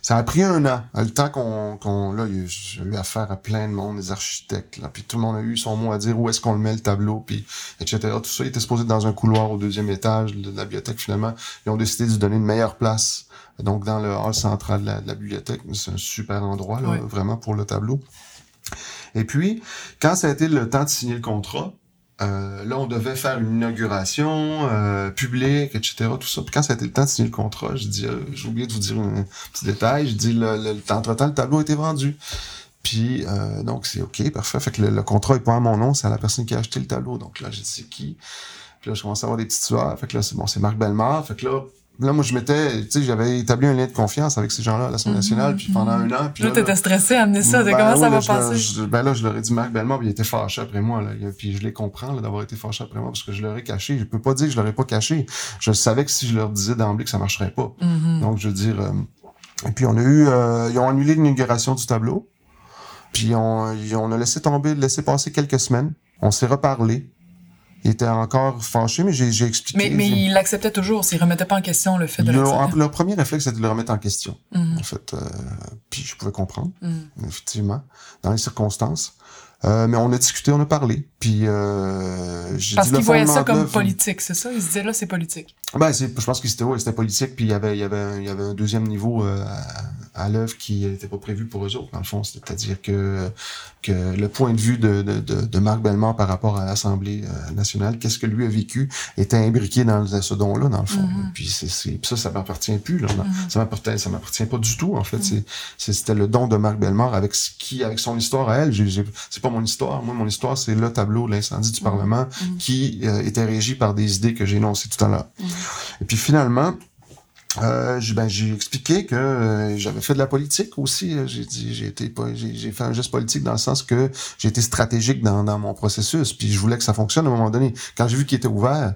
Ça a pris un an, le temps qu'on, qu'on là, il y a eu- j'ai eu affaire à plein de monde, des architectes, là, puis tout le monde a eu son mot à dire, où est-ce qu'on le met le tableau, puis etc. Tout ça il était supposé être dans un couloir au deuxième étage de la bibliothèque. Finalement, ils ont décidé de lui donner une meilleure place, donc dans le hall central de la, de la bibliothèque. C'est un super endroit, là, vraiment pour le tableau. Et puis, quand ça a été le temps de signer le contrat, euh, là, on devait faire une inauguration euh, publique, etc. Tout ça. Puis quand ça a été le temps de signer le contrat, je dis, euh, j'ai oublié de vous dire un petit détail. Je dis, le, le, entre-temps, le tableau a été vendu. Puis, euh, donc, c'est OK, parfait. Fait que le, le contrat est pas à mon nom, c'est à la personne qui a acheté le tableau. Donc là, j'ai dit, c'est qui? Puis là, je commence à avoir des petites sueurs. Fait que là, c'est bon, c'est Marc Bellemare. Fait que là, là, moi, je m'étais, tu sais, j'avais établi un lien de confiance avec ces gens-là à l'Assemblée Mhm, nationale. Puis pendant un an, puis Là, t'étais stressé à amener ça, de ben comment oui, ça va passer? je- ben là, je leur ai dit Marc Bellemare, puis il était fâché après moi. Là. Puis je les comprends là, d'avoir été fâché après moi parce que je leur ai caché. Je peux pas dire que je leur ai pas caché. Je savais que si je leur disais d'emblée que ça marcherait pas. Mhm. Donc, je veux dire... euh, Et puis, on a eu... euh, ils ont annulé l'inauguration du tableau. Puis, on, on a laissé tomber, laissé passer quelques semaines. On s'est reparlé. Il était encore fâché, mais j'ai expliqué. Mais, mais il l'acceptait toujours, s'il remettait pas en question le fait de Ils l'accepter. leur premier réflexe, c'était de le remettre en question, Mhm. en fait. Euh, puis, je pouvais comprendre Mhm. effectivement, dans les circonstances. Euh, mais on a discuté, on a parlé, puis euh, j'ai Parce dit le qu'il voyait fondement ça comme l'œuvre- politique, c'est ça? Il se disait là, c'est politique. Ben, je pense que c'était, ouais, politique, puis il y avait, il y avait, un- il y avait un deuxième niveau euh, à, à l'œuvre qui n'était pas prévu pour eux autres, dans le fond. C'est-à-dire que que le point de vue de, de, de, de Marc Bellemare par rapport à l'Assemblée euh, nationale, qu'est-ce que lui a vécu, était imbriqué dans ce don-là, dans le fond. Puis c'est, c'est, puis ça, ça m'appartient plus. Là, Mhm. Ça m'appartient, ça m'appartient pas du tout. En fait, c'est, c'était le don de Marc Bellemare avec ce qui, avec son histoire à elle. C'est pas mon histoire. Moi, mon histoire, c'est le tableau de l'incendie du Mhm. Parlement qui euh, était régi par des idées que j'ai énoncées tout à l'heure. Et puis finalement, euh, j'ai ben, j'ai expliqué que euh, j'avais fait de la politique aussi. J'ai dit j'ai été j'ai fait un geste politique dans le sens que j'ai été stratégique dans, dans mon processus. Puis je voulais que ça fonctionne à un moment donné. Quand j'ai vu qu'il était ouvert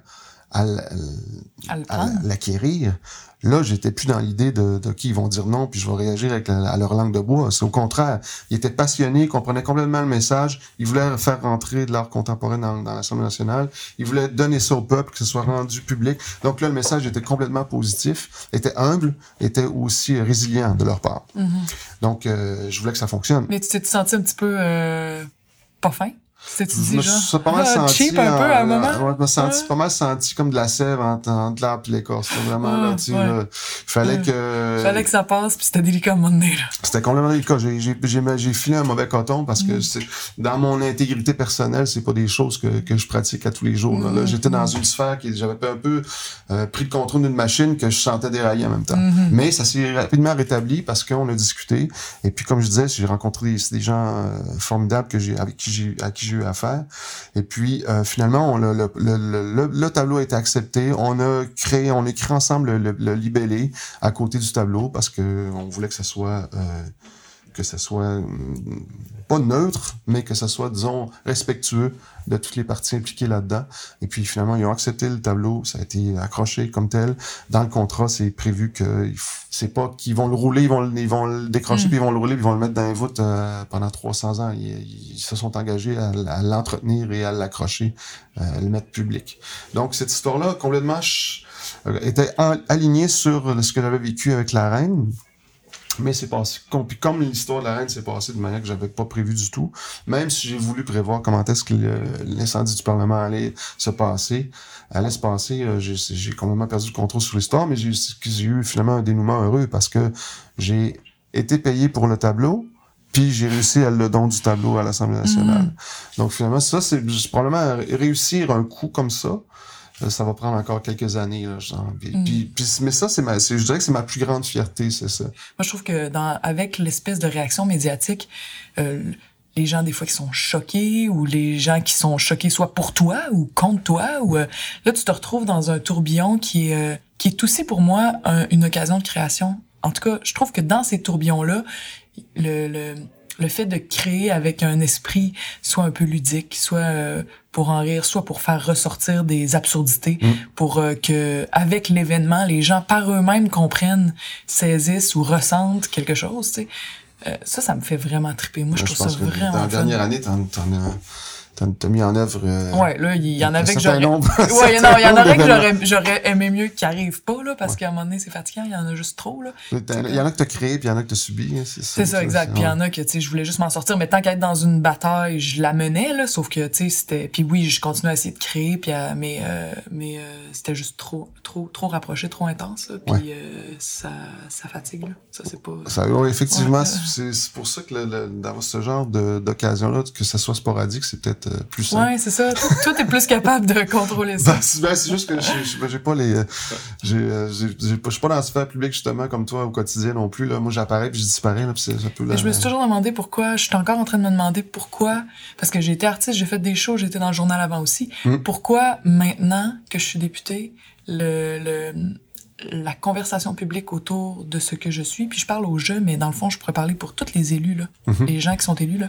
à, l'acquérir, là j'étais plus dans l'idée de, de qui ils vont dire non puis je vais réagir avec la- à leur langue de bois. C'est au contraire, ils étaient passionnés, ils comprenaient complètement le message. Ils voulaient faire rentrer de l'art contemporain dans, dans l'Assemblée nationale. Ils voulaient donner ça au peuple, que ce soit rendu public. Donc là, le message était complètement positif, était humble, était aussi résilient de leur part. Mhm. Donc, euh, je voulais que ça fonctionne. Mais tu t'es senti un petit peu euh, pas fin? Je me suis pas mal ah, senti. cheap un peu à un en- moment? ouais, je me senti Ouais. pas mal senti comme de la sève entre, entre l'arbre et l'écorce. C'était vraiment Ah, là, tu sais, ouais. là, fallait que. Fallait que ça passe, puis c'était délicat à un moment donné, là. C'était complètement cas. J'ai, j'ai, j'ai, j'ai filé un mauvais coton parce que Mm. c'est, dans mon intégrité personnelle, c'est pas des choses que, que je pratique à tous les jours. Là, Mm. j'étais dans une sphère qui, j'avais un peu euh, pris le contrôle d'une machine que je sentais dérailler en même temps. Mhm. Mais ça s'est rapidement rétabli parce qu'on a discuté. Et puis, comme je disais, j'ai rencontré des, des gens euh, formidables que j'ai, avec qui j'ai, à qui j'ai eu affaire. Et puis, euh, finalement, on, le, le, le, le, le tableau a été accepté. On a créé, on a écrit ensemble le, le, le libellé à côté du tableau parce que on voulait que ça soit, euh, que ça soit hum, pas neutre, mais que ça soit, disons, respectueux de toutes les parties impliquées là-dedans. Et puis finalement, ils ont accepté le tableau, ça a été accroché comme tel. Dans le contrat, c'est prévu que c'est pas qu'ils vont le rouler, ils vont, le- ils vont le décrocher, Mm. puis ils vont le rouler, puis ils vont le mettre dans les voûtes euh, pendant 300 ans. Ils, ils se sont engagés à, l'entretenir et à l'accrocher, euh, à le mettre public. Donc cette histoire-là, complètement euh, était alignée sur ce que j'avais vécu avec la reine. Mais c'est passé, com- puis comme l'histoire de la reine s'est passée de manière que j'avais pas prévu du tout, même si j'ai voulu prévoir comment est-ce que l'incendie du Parlement allait se passer, allait se passer, euh, j'ai complètement perdu le contrôle sur l'histoire, mais j'ai eu finalement un dénouement heureux parce que j'ai été payé pour le tableau, puis j'ai réussi à le don du tableau à l'Assemblée nationale. Mm. Donc finalement, ça, c'est probablement réussir un coup comme ça. Ça va prendre encore quelques années, là, genre. Puis, Mm. puis- puis- mais ça, c'est ma, je dirais que c'est ma plus grande fierté, c'est ça. Moi, je trouve que dans, avec l'espèce de réaction médiatique, euh, les gens, des fois, qui sont choqués ou les gens qui sont choqués soit pour toi ou contre toi, ou euh, là, tu te retrouves dans un tourbillon qui est, euh, qui est aussi pour moi un- une occasion de création. En tout cas, je trouve que dans ces tourbillons-là, le, le, le fait de créer avec un esprit soit un peu ludique, soit euh, pour en rire, soit pour faire ressortir des absurdités, Mm. pour euh, que avec l'événement, les gens par eux-mêmes comprennent, saisissent ou ressentent quelque chose. Tu sais. Euh, ça, ça me fait vraiment triper. Moi, je trouve ça pense que vraiment Dans la fun. dernière année, t'en, t'en as, t'as mis en œuvre. euh, Ouais, là, il y en avait que j'aurais. Ouais, il y en a- y en aurait que j'aurais, aimé mieux qu'ils arrivent pas, là, parce qu'à un moment donné, c'est fatigant, il y en a juste trop, là. Il y en a que t'as créé, puis il y en a que t'as subi. hein, C'est ça. C'est ça, exact. Puis il y en a que, tu sais, je voulais juste m'en sortir, mais tant qu'être dans une bataille, je la menais, là, sauf que, tu sais, c'était... Puis oui, je continuais à essayer de créer, puis à- mais, euh, mais euh, c'était juste trop, trop, trop rapproché, trop intense, là, puis Ouais. euh, ça, ça fatigue, là. Ça, c'est pas... Ça, ouais, effectivement, c'est, pour ça que d'avoir ce genre d'occasion-là, que ça soit sporadique, c'est peut-être euh, plus simple. Ouais, c'est ça. Toi, t'es plus capable de contrôler ça. Ben, c'est, juste que j'ai, j'ai pas les, euh, j'ai, euh, je suis pas dans la sphère publique justement comme toi au quotidien non plus là. Moi, j'apparais puis je disparais là, puis c'est un peu Mais je me suis toujours demandé pourquoi, je suis encore en train de me demander pourquoi, parce que j'ai été artiste, j'ai fait des shows, j'étais dans le journal avant aussi. Mm. Pourquoi maintenant que je suis députée, le, le, la conversation publique autour de ce que je suis, puis je parle aux jeux, mais dans le fond, je pourrais parler pour tous les élus, là, Mhm. les gens qui sont élus, là.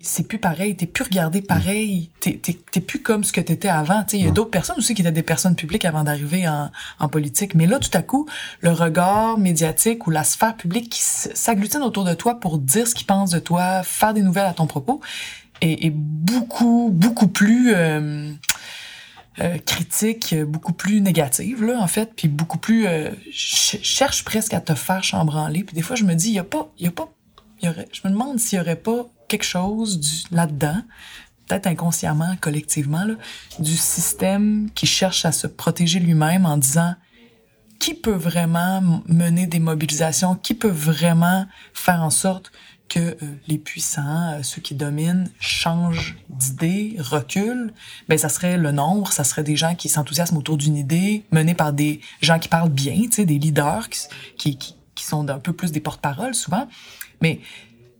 C'est plus pareil, t'es plus regardé pareil, t'es, plus comme ce que t'étais avant. Il y a d'autres personnes aussi qui étaient des personnes publiques avant d'arriver en, en politique. Mais là, tout à coup, le regard médiatique ou la sphère publique qui s'agglutine autour de toi pour dire ce qu'ils pensent de toi, faire des nouvelles à ton propos, est, est beaucoup, beaucoup plus euh, euh, critique, euh, beaucoup plus négative, là, en fait, puis beaucoup plus... euh, ch- cherche presque à te faire chambranler. Puis des fois, je me dis, il y a pas... Il y a pas y aurait, je me demande s'il y aurait pas quelque chose là-dedans, peut-être inconsciemment, collectivement, du système qui cherche à se protéger lui-même en disant qui peut vraiment mener des mobilisations, qui peut vraiment faire en sorte que euh, les puissants, euh, ceux qui dominent, changent d'idée, reculent, ben ça serait le nombre, ça serait des gens qui s'enthousiasment autour d'une idée, menée par des gens qui parlent bien, tu sais, des leaders qui, qui, qui sont un peu plus des porte-paroles souvent. Mais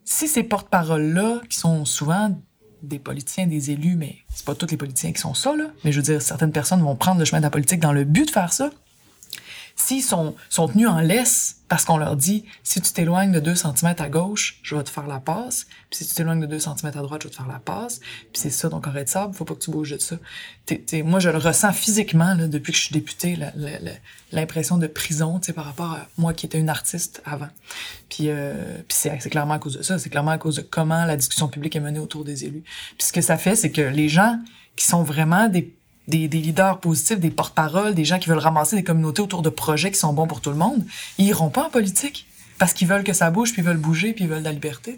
si ces porte-paroles-là, qui sont souvent des politiciens, des élus, mais c'est pas tous les politiciens qui sont ça, là, mais je veux dire, certaines personnes vont prendre le chemin de la politique dans le but de faire ça, s'ils sont, sont tenus en laisse parce qu'on leur dit si tu t'éloignes de 2 cm à gauche, je vais te faire la passe, puis si tu t'éloignes de 2 cm à droite, je vais te faire la passe, puis c'est ça ton carré de sable, faut pas que tu bouges de ça. T'es- moi, je le ressens physiquement là, depuis que je suis députée, l'impression de prison, par rapport à moi qui étais une artiste avant. Puis, euh, puis c'est c'est clairement à cause de ça, c'est clairement à cause de comment la discussion publique est menée autour des élus. Puis ce que ça fait, c'est que les gens qui sont vraiment des des, des leaders positifs, des porte-paroles, des gens qui veulent ramasser des communautés autour de projets qui sont bons pour tout le monde, ils iront pas en politique parce qu'ils veulent que ça bouge, puis ils veulent bouger, puis ils veulent de la liberté.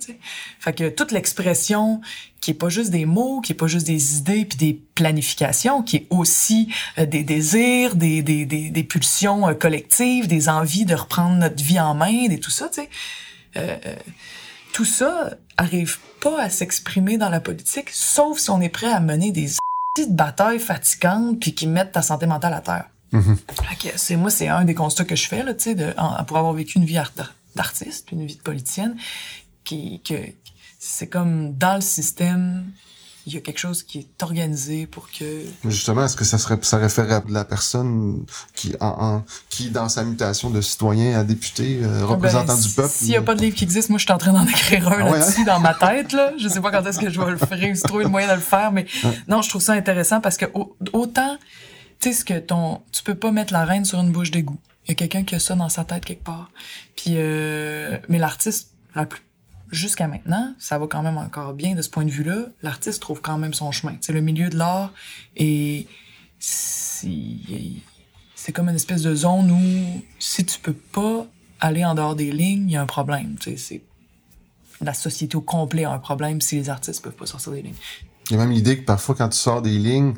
Fait que toute l'expression qui est pas juste des mots, qui est pas juste des idées puis des planifications, qui est aussi euh, des désirs, des, des, des, des pulsions euh, collectives, des envies de reprendre notre vie en main, des tout ça. Euh, euh, tout ça arrive pas à s'exprimer dans la politique, sauf si on est prêt à mener des petites batailles fatigantes puis qui mettent ta santé mentale à terre. Que c'est moi c'est un des constats que je fais là, tu sais, de en- pour avoir vécu une vie art- d'artiste, puis une vie de politicienne, qui que c'est comme dans le système, il y a quelque chose qui est organisé pour que Mais Justement, est-ce que ça serait, ça réfère à la personne qui, en, en- qui, dans sa mutation de citoyen à député, euh, représentant Ben, du peuple? S'il y a pas de livre qui existe, moi, je suis en train d'en écrire un Ah ouais, là-dessus dans ma tête, là. Je sais pas quand est-ce que je vais le faire, réussir trouver le moyen de le faire, mais non, je trouve ça intéressant parce que au- autant, tu sais, ce que ton, tu peux pas mettre la reine sur une bouche d'égout. Il y a quelqu'un qui a ça dans sa tête quelque part. Puis, euh, mais l'artiste, la plus, jusqu'à maintenant, ça va quand même encore bien de ce point de vue-là. L'artiste trouve quand même son chemin. C'est le milieu de l'art et c'est comme une espèce de zone où si tu peux pas aller en dehors des lignes, il y a un problème. C'est la société au complet a un problème si les artistes peuvent pas sortir des lignes. Il y a même l'idée que parfois, quand tu sors des lignes,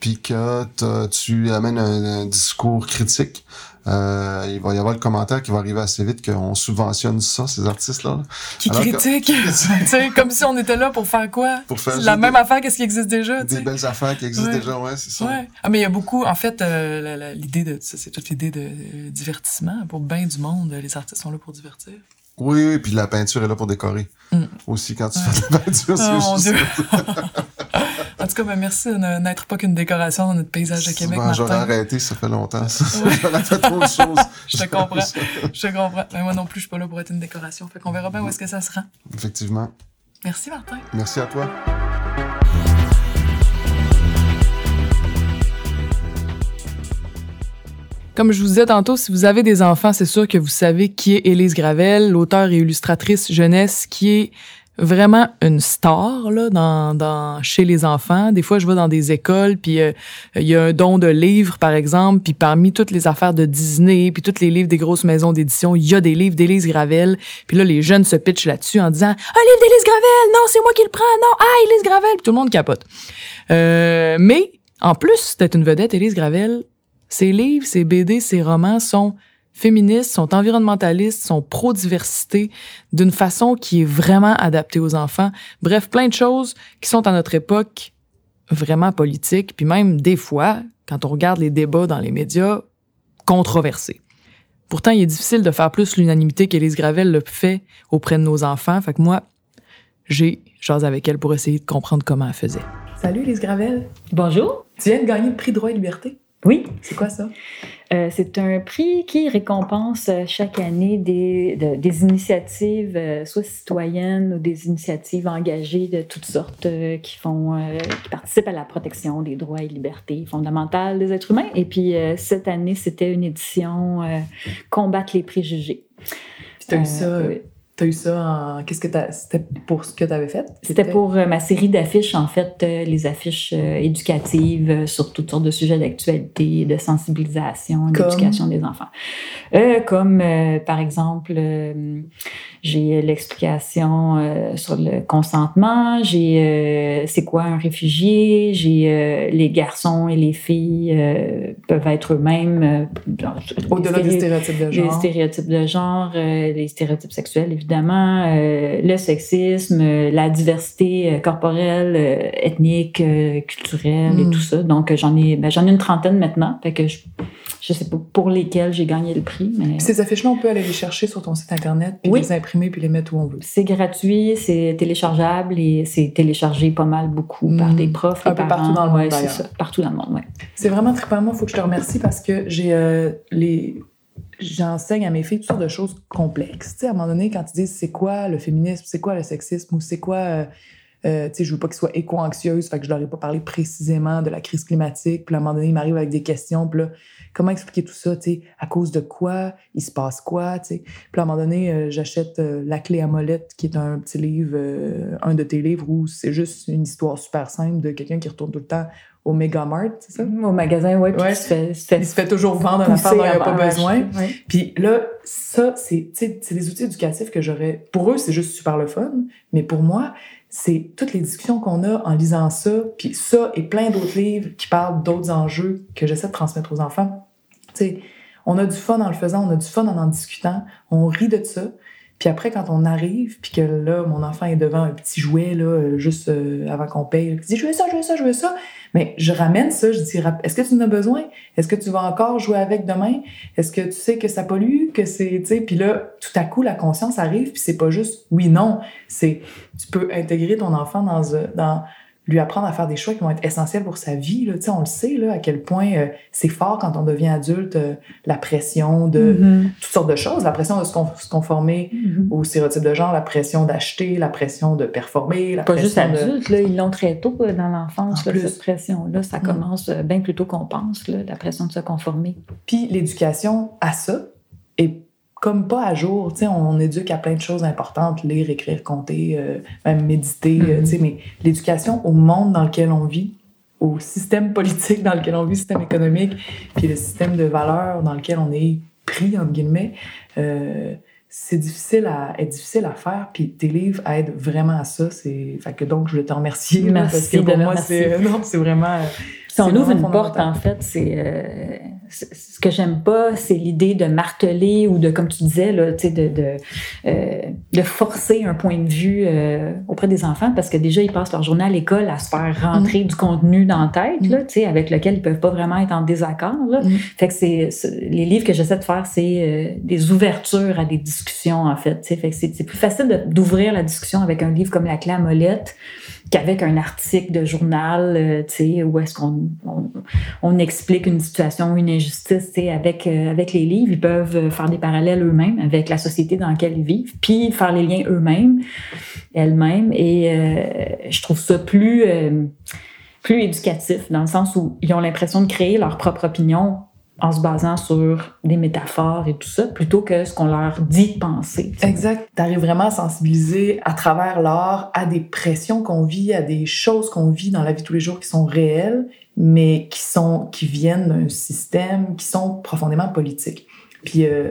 puis que tu amènes un, discours critique, euh, il va y avoir le commentaire qui va arriver assez vite qu'on subventionne ça, ces artistes-là. Qui critiquent, comme si on était là pour faire quoi? Pour faire la même affaire qu'est-ce qui existe déjà. Des belles affaires qui existent déjà, ouais, c'est ça. Ouais. Ah, mais il y a beaucoup, en fait, euh, l'idée de, c'est toute l'idée de divertissement. Pour bien du monde, les artistes sont là pour divertir. Oui, oui, puis la peinture est là pour décorer. Mm. Aussi, quand tu fais de la peinture, c'est oh, juste En tout cas, ben, merci de n'être pas qu'une décoration dans notre paysage de Québec, J'aurais arrêté, ça fait longtemps. J'aurais fait trop de choses. je te comprends. Je te comprends. Mais moi non plus, je suis pas là pour être une décoration. Fait qu'on verra bien où est-ce que ça se rend. Effectivement. Merci, Martin. Merci à toi. Comme je vous disais tantôt, si vous avez des enfants, c'est sûr que vous savez qui est Élise Gravel, l'auteur et illustratrice jeunesse, qui est vraiment une star là dans, dans chez les enfants. Des fois, je vais dans des écoles, puis euh, il y a un don de livres, par exemple, puis parmi toutes les affaires de Disney, puis tous les livres des grosses maisons d'édition, il y a des livres d'Élise Gravel. Puis là, les jeunes se pitchent là-dessus en disant « Un livre d'Élise Gravel! Non, c'est moi qui le prends! Non! Ah, Élise Gravel! » tout le monde capote. Euh, mais, en plus d'être une vedette, Élise Gravel, ces livres, ces BD, ces romans sont féministes, sont environnementalistes, sont pro-diversité d'une façon qui est vraiment adaptée aux enfants. Bref, plein de choses qui sont à notre époque vraiment politiques, puis même des fois, quand on regarde les débats dans les médias, controversés. Pourtant, il est difficile de faire plus l'unanimité qu'Élise Gravel le fait auprès de nos enfants. Fait que moi, j'ai jasé avec elle pour essayer de comprendre comment elle faisait. Salut Élise Gravel. Bonjour. Tu viens de gagner le prix droit et liberté. Oui. C'est quoi ça? Euh, c'est un prix qui récompense euh, chaque année des, des initiatives, euh, soit citoyennes ou des initiatives engagées de toutes sortes qui font, qui participent à la protection des droits et libertés fondamentales des êtres humains. Et puis cette année, c'était une édition Combattre les préjugés. Eu ça T'as eu ça en. Qu'est-ce que C'était pour ce que tu avais fait? C'était pour euh, ma série d'affiches, en fait, euh, les affiches euh, éducatives sur toutes sortes de sujets d'actualité, de sensibilisation, d'éducation des enfants. comme, par exemple, j'ai l'explication sur le consentement, j'ai c'est quoi un réfugié, j'ai les garçons et les filles peuvent être eux-mêmes. Au-delà des stéréotypes de genre. Les stéréotypes de genre, les stéréotypes sexuels, évidemment, le sexisme, la diversité corporelle, ethnique, culturelle et hmm. tout ça. Donc, j'en ai, ben, j'en ai une trentaine maintenant. Fait que je, je sais pas pour lesquels j'ai gagné le prix. Mais... ces affiches-là, on peut aller les chercher sur ton site Internet puis les imprimer puis les mettre où on veut. C'est gratuit, c'est téléchargeable et c'est téléchargé pas mal beaucoup par hmm. des profs, Un peu partout dans le monde, c'est ça, partout dans le monde, ouais. C'est vraiment très Moi, il faut que je te remercie parce que j'ai euh, les j'enseigne à mes filles toutes sortes de choses complexes. Tu sais, à un moment donné, quand ils disent c'est quoi le féminisme, c'est quoi le sexisme ou c'est quoi... Euh, euh, je veux pas qu'ils soient éco-anxieuses, fait que je leur ai pas parlé précisément de la crise climatique. Puis à un moment donné, ils m'arrivent avec des questions. Puis là, comment expliquer tout ça, tu sais, à cause de quoi, il se passe quoi? Puis à un moment donné, euh, j'achète euh, La clé à molette, qui est un petit livre, un de tes livres, où c'est juste une histoire super simple de quelqu'un qui retourne tout le temps au Megamart, c'est ça? Au magasin, oui. Ouais, il se fait toujours vendre un affaire dont il n'y a pas besoin. Puis là, ça, c'est des outils éducatifs que j'aurais... Pour eux, c'est juste super le fun, mais pour moi, c'est toutes les discussions qu'on a en lisant ça, puis ça et plein d'autres livres qui parlent d'autres enjeux que j'essaie de transmettre aux enfants. Sais, on a du fun en le faisant, on a du fun en en discutant, on rit de ça. Puis après, quand on arrive, puis que là, mon enfant est devant un petit jouet, là, juste euh, avant qu'on paye, il dit « Je veux ça, je veux ça, je veux ça », mais je ramène ça, je dis est-ce que tu en as besoin? Est-ce que tu vas encore jouer avec demain? Est-ce que tu sais que ça pollue, que c'est puis là tout à coup la conscience arrive puis c'est pas juste oui non, c'est tu peux intégrer ton enfant dans dans lui apprendre à faire des choix qui vont être essentiels pour sa vie. Là. On le sait là, à quel point euh, c'est fort quand on devient adulte, euh, la pression de mm-hmm. toutes sortes de choses, la pression de se, conformer mm-hmm. aux stéréotypes de genre, la pression d'acheter, la pression de performer. La Pas juste adulte, là, ils l'ont très tôt euh, dans l'enfance, cette pression-là. Ça mm. commence bien plus tôt qu'on pense, là, la pression de se conformer. Puis l'éducation à ça est comme pas à jour. Tu on, éduque à plein de choses importantes, lire, écrire, compter, euh, même méditer, tu sais, mais l'éducation au monde dans lequel on vit, au système politique dans lequel on vit, système économique, puis le système de valeurs dans lequel on est l'esprit, entre guillemets, euh, c'est difficile à difficile à faire puis tes livres aident vraiment à ça c'est fait que donc je voulais te remercier merci parce que pour moi c'est c'est vraiment si on ouvre une porte en fait c'est euh, ce que j'aime pas c'est l'idée de marteler ou de comme tu disais là tu sais de de, euh, de forcer un point de vue euh, auprès des enfants parce que déjà ils passent leur journée à l'école à se faire rentrer mm. du contenu dans la tête là mm. tu sais avec lequel ils peuvent pas vraiment être en désaccord là mm. fait que c'est les livres que j'essaie de faire c'est euh, des ouvertures à des discussions en fait. Fait que c'est plus facile d'ouvrir la discussion avec un livre comme La clé à molette qu'avec un article de journal, euh, tu sais, où est-ce qu'on on, explique une situation, une injustice, tu sais, avec euh, avec les livres, ils peuvent euh, faire des parallèles eux-mêmes avec la société dans laquelle ils vivent, puis faire les liens eux-mêmes, elles-mêmes, et je trouve ça plus plus éducatif dans le sens où ils ont l'impression de créer leur propre opinion en se basant sur des métaphores et tout ça, plutôt que ce qu'on leur dit de penser. Exact. Tu arrives vraiment à sensibiliser à travers l'art à des pressions qu'on vit, à des choses qu'on vit dans la vie tous les jours qui sont réelles, mais qui sont qui viennent d'un système, qui sont profondément politiques. Puis euh,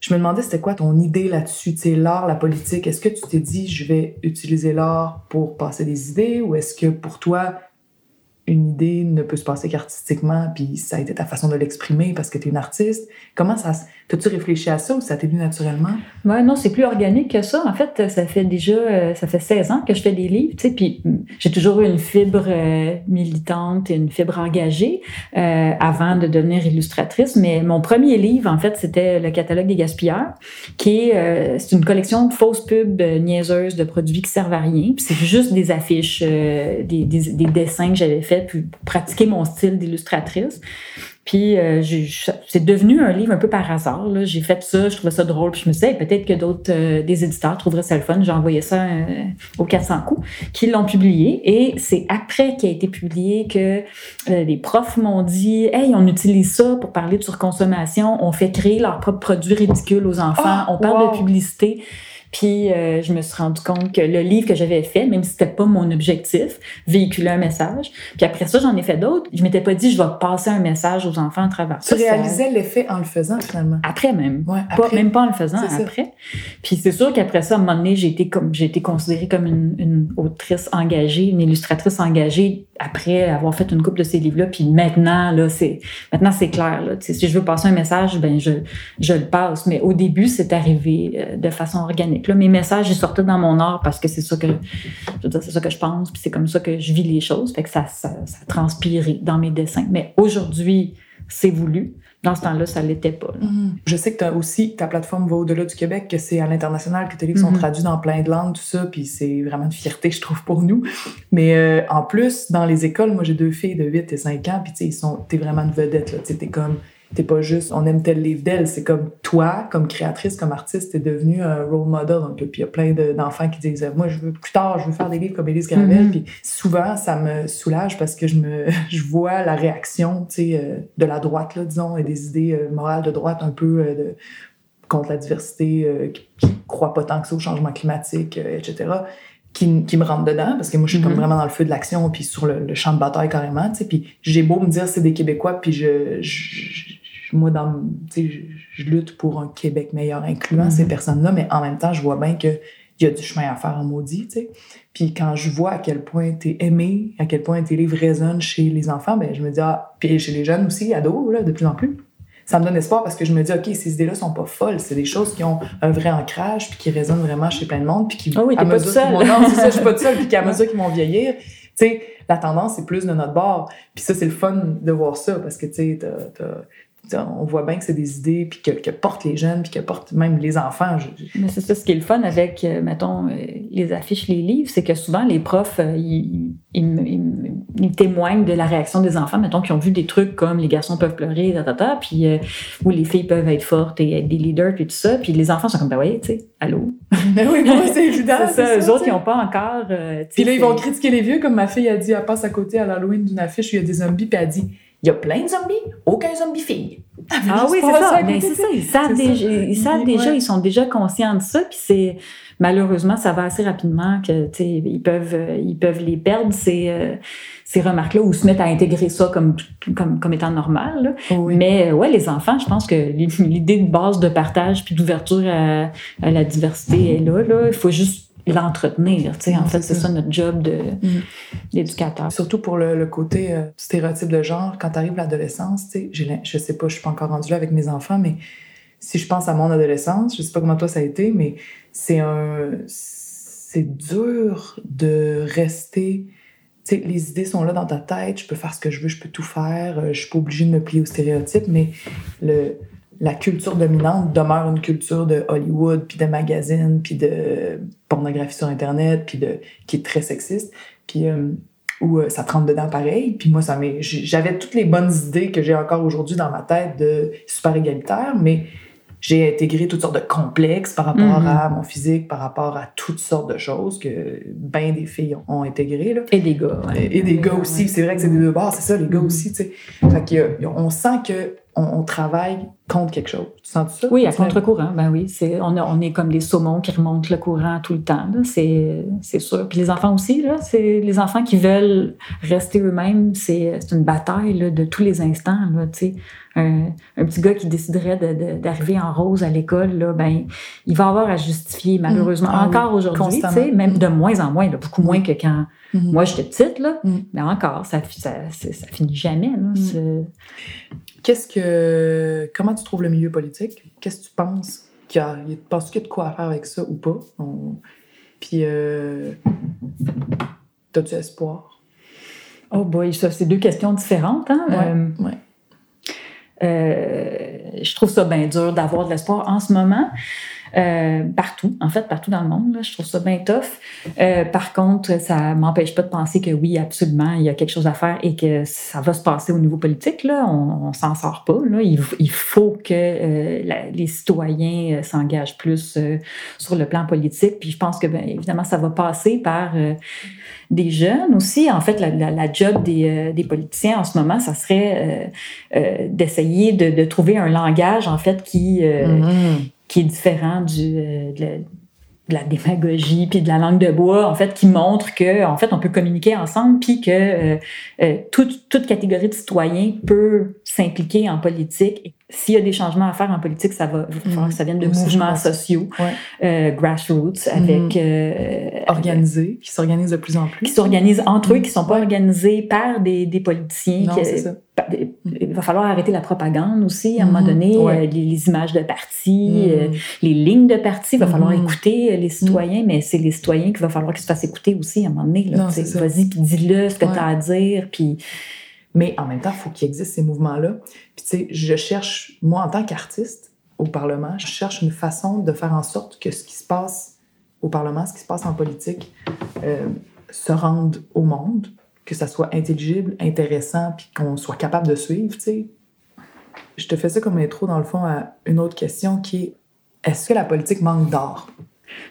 je me demandais c'était quoi ton idée là-dessus, tu sais, l'art, la politique. Est-ce que tu t'es dit je vais utiliser l'art pour passer des idées, ou est-ce que pour toi une idée ne peut se passer qu'artistiquement, puis ça a été ta façon de l'exprimer parce que tu es une artiste. Comment ça T'as-tu réfléchi à ça ou ça t'est venu naturellement? Ouais, non, c'est plus organique que ça. En fait, ça fait déjà, euh, ça fait 16 ans que je fais des livres, tu sais, puis mm, j'ai toujours eu une fibre euh, militante et une fibre engagée euh, avant de devenir illustratrice. Mais mon premier livre, en fait, c'était le catalogue des gaspilleurs, qui est, c'est une collection de fausses pubs niaiseuses de produits qui servent à rien. C'est juste des affiches, des, des, des, dessins que j'avais fait pour pratiquer mon style d'illustratrice. Puis euh, c'est devenu un livre un peu par hasard. J'ai fait ça, je trouvais ça drôle. Puis je me disais, peut-être que d'autres, euh, des éditeurs trouveraient ça le fun. J'ai envoyé ça euh, au 400 coups, qui l'ont publié. Et c'est après qu'il a été publié que les profs m'ont dit, hey, on utilise ça pour parler de surconsommation. On fait créer leurs propres produits ridicules aux enfants. Ah, on parle de publicité. Puis euh, je me suis rendu compte que le livre que j'avais fait, même si c'était pas mon objectif, véhiculait un message. Puis après ça, j'en ai fait d'autres. Je m'étais pas dit je vais passer un message aux enfants à travers ça. Tu réalisais l'effet en le faisant finalement. Après même. Ouais, Pas, même pas en le faisant, après. Puis c'est sûr qu'après ça, à un moment donné, j'ai été comme j'ai été considérée comme une, une autrice engagée, une illustratrice engagée après avoir fait une coupe de ces livres-là. Puis maintenant, là, c'est maintenant c'est clair. Là. si je veux passer un message, ben je, je le passe. Mais au début, c'est arrivé euh, de façon organique. Là, mes messages, ils sortaient dans mon art parce que c'est ça que c'est ça que je pense, puis c'est comme ça que je vis les choses. Fait que ça, ça, ça transpirait dans mes dessins. Mais aujourd'hui, c'est voulu. Dans ce temps-là, ça l'était pas. Mm-hmm. Je sais que as aussi ta plateforme va au-delà du Québec, que c'est à l'international, que tes livres sont mm-hmm. traduits dans plein de langues, tout ça, puis c'est vraiment une fierté, je trouve, pour nous. Mais euh, en plus, dans les écoles, moi j'ai deux filles de 8 et 5 ans, puis tu sais, ils sont, t'es vraiment une vedette, là. Tu t'es comme T'es pas juste, on aime tel livre d'elle, c'est comme toi, comme créatrice, comme artiste, t'es devenu un role model un peu. Puis il y a plein d'enfants qui disent, moi, je veux plus tard, je veux faire des livres comme Élise Gravel. Mm-hmm. Puis souvent, ça me soulage parce que je me, je vois la réaction, tu sais, euh, de la droite, là, disons, et des idées euh, morales de droite un peu euh, de, contre la diversité, qui, ne croient pas tant que ça au changement climatique, etc. Qui, qui, me rentrent dedans parce que moi je suis comme mm-hmm. vraiment dans le feu de l'action puis sur le, champ de bataille carrément tu sais puis j'ai beau me dire c'est des québécois puis je, je moi, dans, je, je lutte pour un Québec meilleur, incluant ces mm-hmm. personnes-là, mais en même temps, je vois bien qu'il y a du chemin à faire en maudit, tu sais. Puis quand je vois à quel point tu es aimé, à quel point tes livres résonnent chez les enfants, ben je me dis, ah, puis chez les jeunes aussi, ados, là, de plus en plus. Ça me donne espoir parce que je me dis, OK, ces idées-là sont pas folles. C'est des choses qui ont un vrai ancrage, puis qui résonnent vraiment chez plein de monde, puis qui, ah oui, à pas seul. non, c'est ça, je suis pas seule, puis qu'à mesure qu'ils vont vieillir, tu sais, la tendance, c'est plus de notre bord. Puis ça, c'est le fun de voir ça, parce que, tu sais, on voit bien que c'est des idées puis que, portent les jeunes puis que portent même les enfants. Mais c'est ça ce qui est le fun avec, euh, mettons, euh, les affiches, les livres, c'est que souvent les profs, euh, ils, témoignent de la réaction des enfants, mettons, qui ont vu des trucs comme les garçons peuvent pleurer, ta, ta, ta, puis où les filles peuvent être fortes et être des leaders puis tout ça, puis les enfants sont comme, ben oui, tu sais, allô? Ben oui, c'est évident. c'est ça, eux autres, ils n'ont pas encore. puis là, ils vont critiquer les vieux, comme ma fille a dit, elle passe à côté à l'Halloween d'une affiche où il y a des zombies, puis elle dit il y a plein de zombies, aucun zombie fille. Ah oui, c'est ça. Mais c'est ça. Ils savent déjà, ils savent déjà, ils sont déjà conscients de ça. Puis c'est malheureusement, ça va assez rapidement que ils peuvent, ils peuvent les perdre ces, ces remarques-là ou se mettre à intégrer ça comme comme, comme étant normal. Mais ouais, les enfants, je pense que l'idée de base de partage puis d'ouverture à, à, la diversité est là. là. Il faut juste l'entretenir. En fait, c'est ça notre job mm. d'éducateur. Surtout pour le, côté euh, stéréotype de genre, quand tu arrives à l'adolescence, je sais pas, je suis pas encore rendue là avec mes enfants, mais si je pense à mon adolescence, je sais pas comment toi ça a été, mais c'est un. C'est dur de rester. sais, les idées sont là dans ta tête, je peux faire ce que je veux, je peux tout faire, euh, je suis pas obligée de me plier aux stéréotypes, mais le, la culture dominante demeure une culture de Hollywood, puis de magazines, puis de pornographie sur Internet, puis de qui est très sexiste, puis euh, où euh, ça trempe dedans pareil. Puis moi, ça j'avais toutes les bonnes idées que j'ai encore aujourd'hui dans ma tête de super égalitaire, mais j'ai intégré toutes sortes de complexes par rapport mm-hmm. à mon physique, par rapport à toutes sortes de choses que bien des filles ont intégrées. Là. Et des gars. Et, des gars aussi. C'est vrai que c'est des deux bords, c'est ça, les gars mm-hmm. aussi. tu sais. Fait on sent que on, travaille contre quelque chose. Tu sens ça? Oui, à contre-courant, ben oui. On, on, est comme des saumons qui remontent le courant tout le temps, c'est, sûr. Puis les enfants aussi, là, c'est les enfants qui veulent rester eux-mêmes, c'est, une bataille là, de tous les instants. Là, tu sais. Un, un, petit gars qui déciderait de, d'arriver en rose à l'école, là, ben, il va avoir à justifier, malheureusement, ah encore aujourd'hui, tu sais, même de moins en moins, beaucoup moins que quand mm-hmm. moi j'étais petite, là, mm. mais encore, ça, ça, ça, finit jamais. Là, mm. Qu'est-ce que, comment tu trouves le milieu politique? Qu'est-ce que tu penses qu'il y a? Penses-tu qu'il y a de quoi faire avec ça ou pas? Puis, euh... as-tu espoir? Oh boy, ça, c'est deux questions différentes. Hein? Ouais, euh, euh, je trouve ça bien dur d'avoir de l'espoir en ce moment. Euh, partout, en fait, partout dans le monde. Là, je trouve ça bien tough. Euh, par contre, ça m'empêche pas de penser que oui, absolument, il y a quelque chose à faire et que ça va se passer au niveau politique. Là. On, on s'en sort pas. Là. Il, faut que euh, les citoyens s'engagent plus sur le plan politique. Puis je pense que, bien, évidemment, ça va passer par des jeunes aussi. En fait, la, la, job des, des, politiciens en ce moment, ça serait d'essayer de, de, trouver un langage, en fait, qui, mm-hmm qui est différent du, euh, de, la, démagogie puis de la langue de bois, en fait, qui montre que, en fait, on peut communiquer ensemble puis que euh, euh, toute, toute catégorie de citoyens peut s'impliquer en politique s'il y a des changements à faire en politique, ça va, mm. ça vienne de mouvements sociaux, euh, grassroots, avec mm. euh, organisés, qui s'organisent de plus en plus, qui s'organisent entre eux, qui sont pas organisés par des, des politiciens. Non, ça. Il va falloir arrêter la propagande aussi, à un moment mm. donné, euh, les, images de partis, euh, les lignes de partis. Il va falloir écouter les citoyens, mais c'est les citoyens qu'il va falloir qu'ils se fassent écouter aussi à un moment donné. Vas-y, puis dis-le ce que tu as à dire, puis mais en même temps, il faut qu'il existe ces mouvements-là. Puis, tu sais, je cherche, moi, en tant qu'artiste au Parlement, je cherche une façon de faire en sorte que ce qui se passe au Parlement, ce qui se passe en politique, euh, se rende au monde, que ça soit intelligible, intéressant, puis qu'on soit capable de suivre, tu sais. Je te fais ça comme intro, dans le fond, à une autre question qui est est-ce que la politique manque d'art?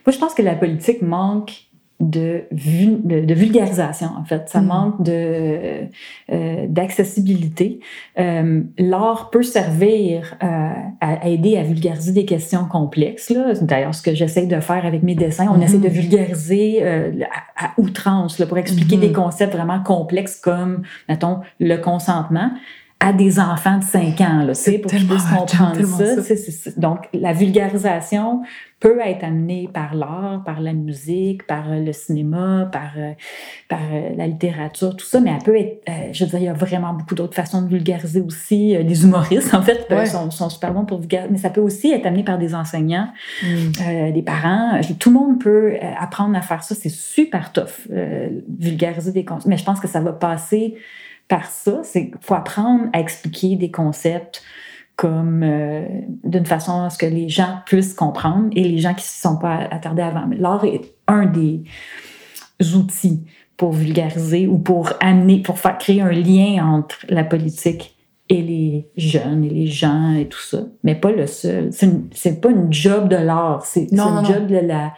Moi, je pense que la politique manque de, de, vulgarisation, en fait. Ça mm. manque de, euh, d'accessibilité. Euh, l'art peut servir euh, à aider à vulgariser des questions complexes. Là. D'ailleurs ce que j'essaie de faire avec mes dessins. On essaie de vulgariser euh, à, outrance là, pour expliquer des mm-hmm. concepts vraiment complexes comme, mettons, le consentement à des enfants de 5 ans, là, c'est pour qu'ils puissent comprendre ça. Donc, la vulgarisation peut être amenée par l'art, par la musique, par le cinéma, par, euh, par euh, la littérature, tout ça, mais elle peut être, euh, je veux dire, il y a vraiment beaucoup d'autres façons de vulgariser aussi. Les humoristes, en fait, sont, sont, super bons pour vulgariser, mais ça peut aussi être amené par des enseignants, mm. des parents. Tout le monde peut apprendre à faire ça. C'est super tough, vulgariser des concepts. Mais je pense que ça va passer par ça. C'est faut apprendre à expliquer des concepts comme euh, d'une façon à ce que les gens puissent comprendre et les gens qui ne se sont pas attardés avant. L'art est un des outils pour vulgariser ou pour amener, pour faire créer un lien entre la politique et les jeunes et les gens et tout ça, mais pas le seul. C'est pas une job de l'art, c'est une job de la,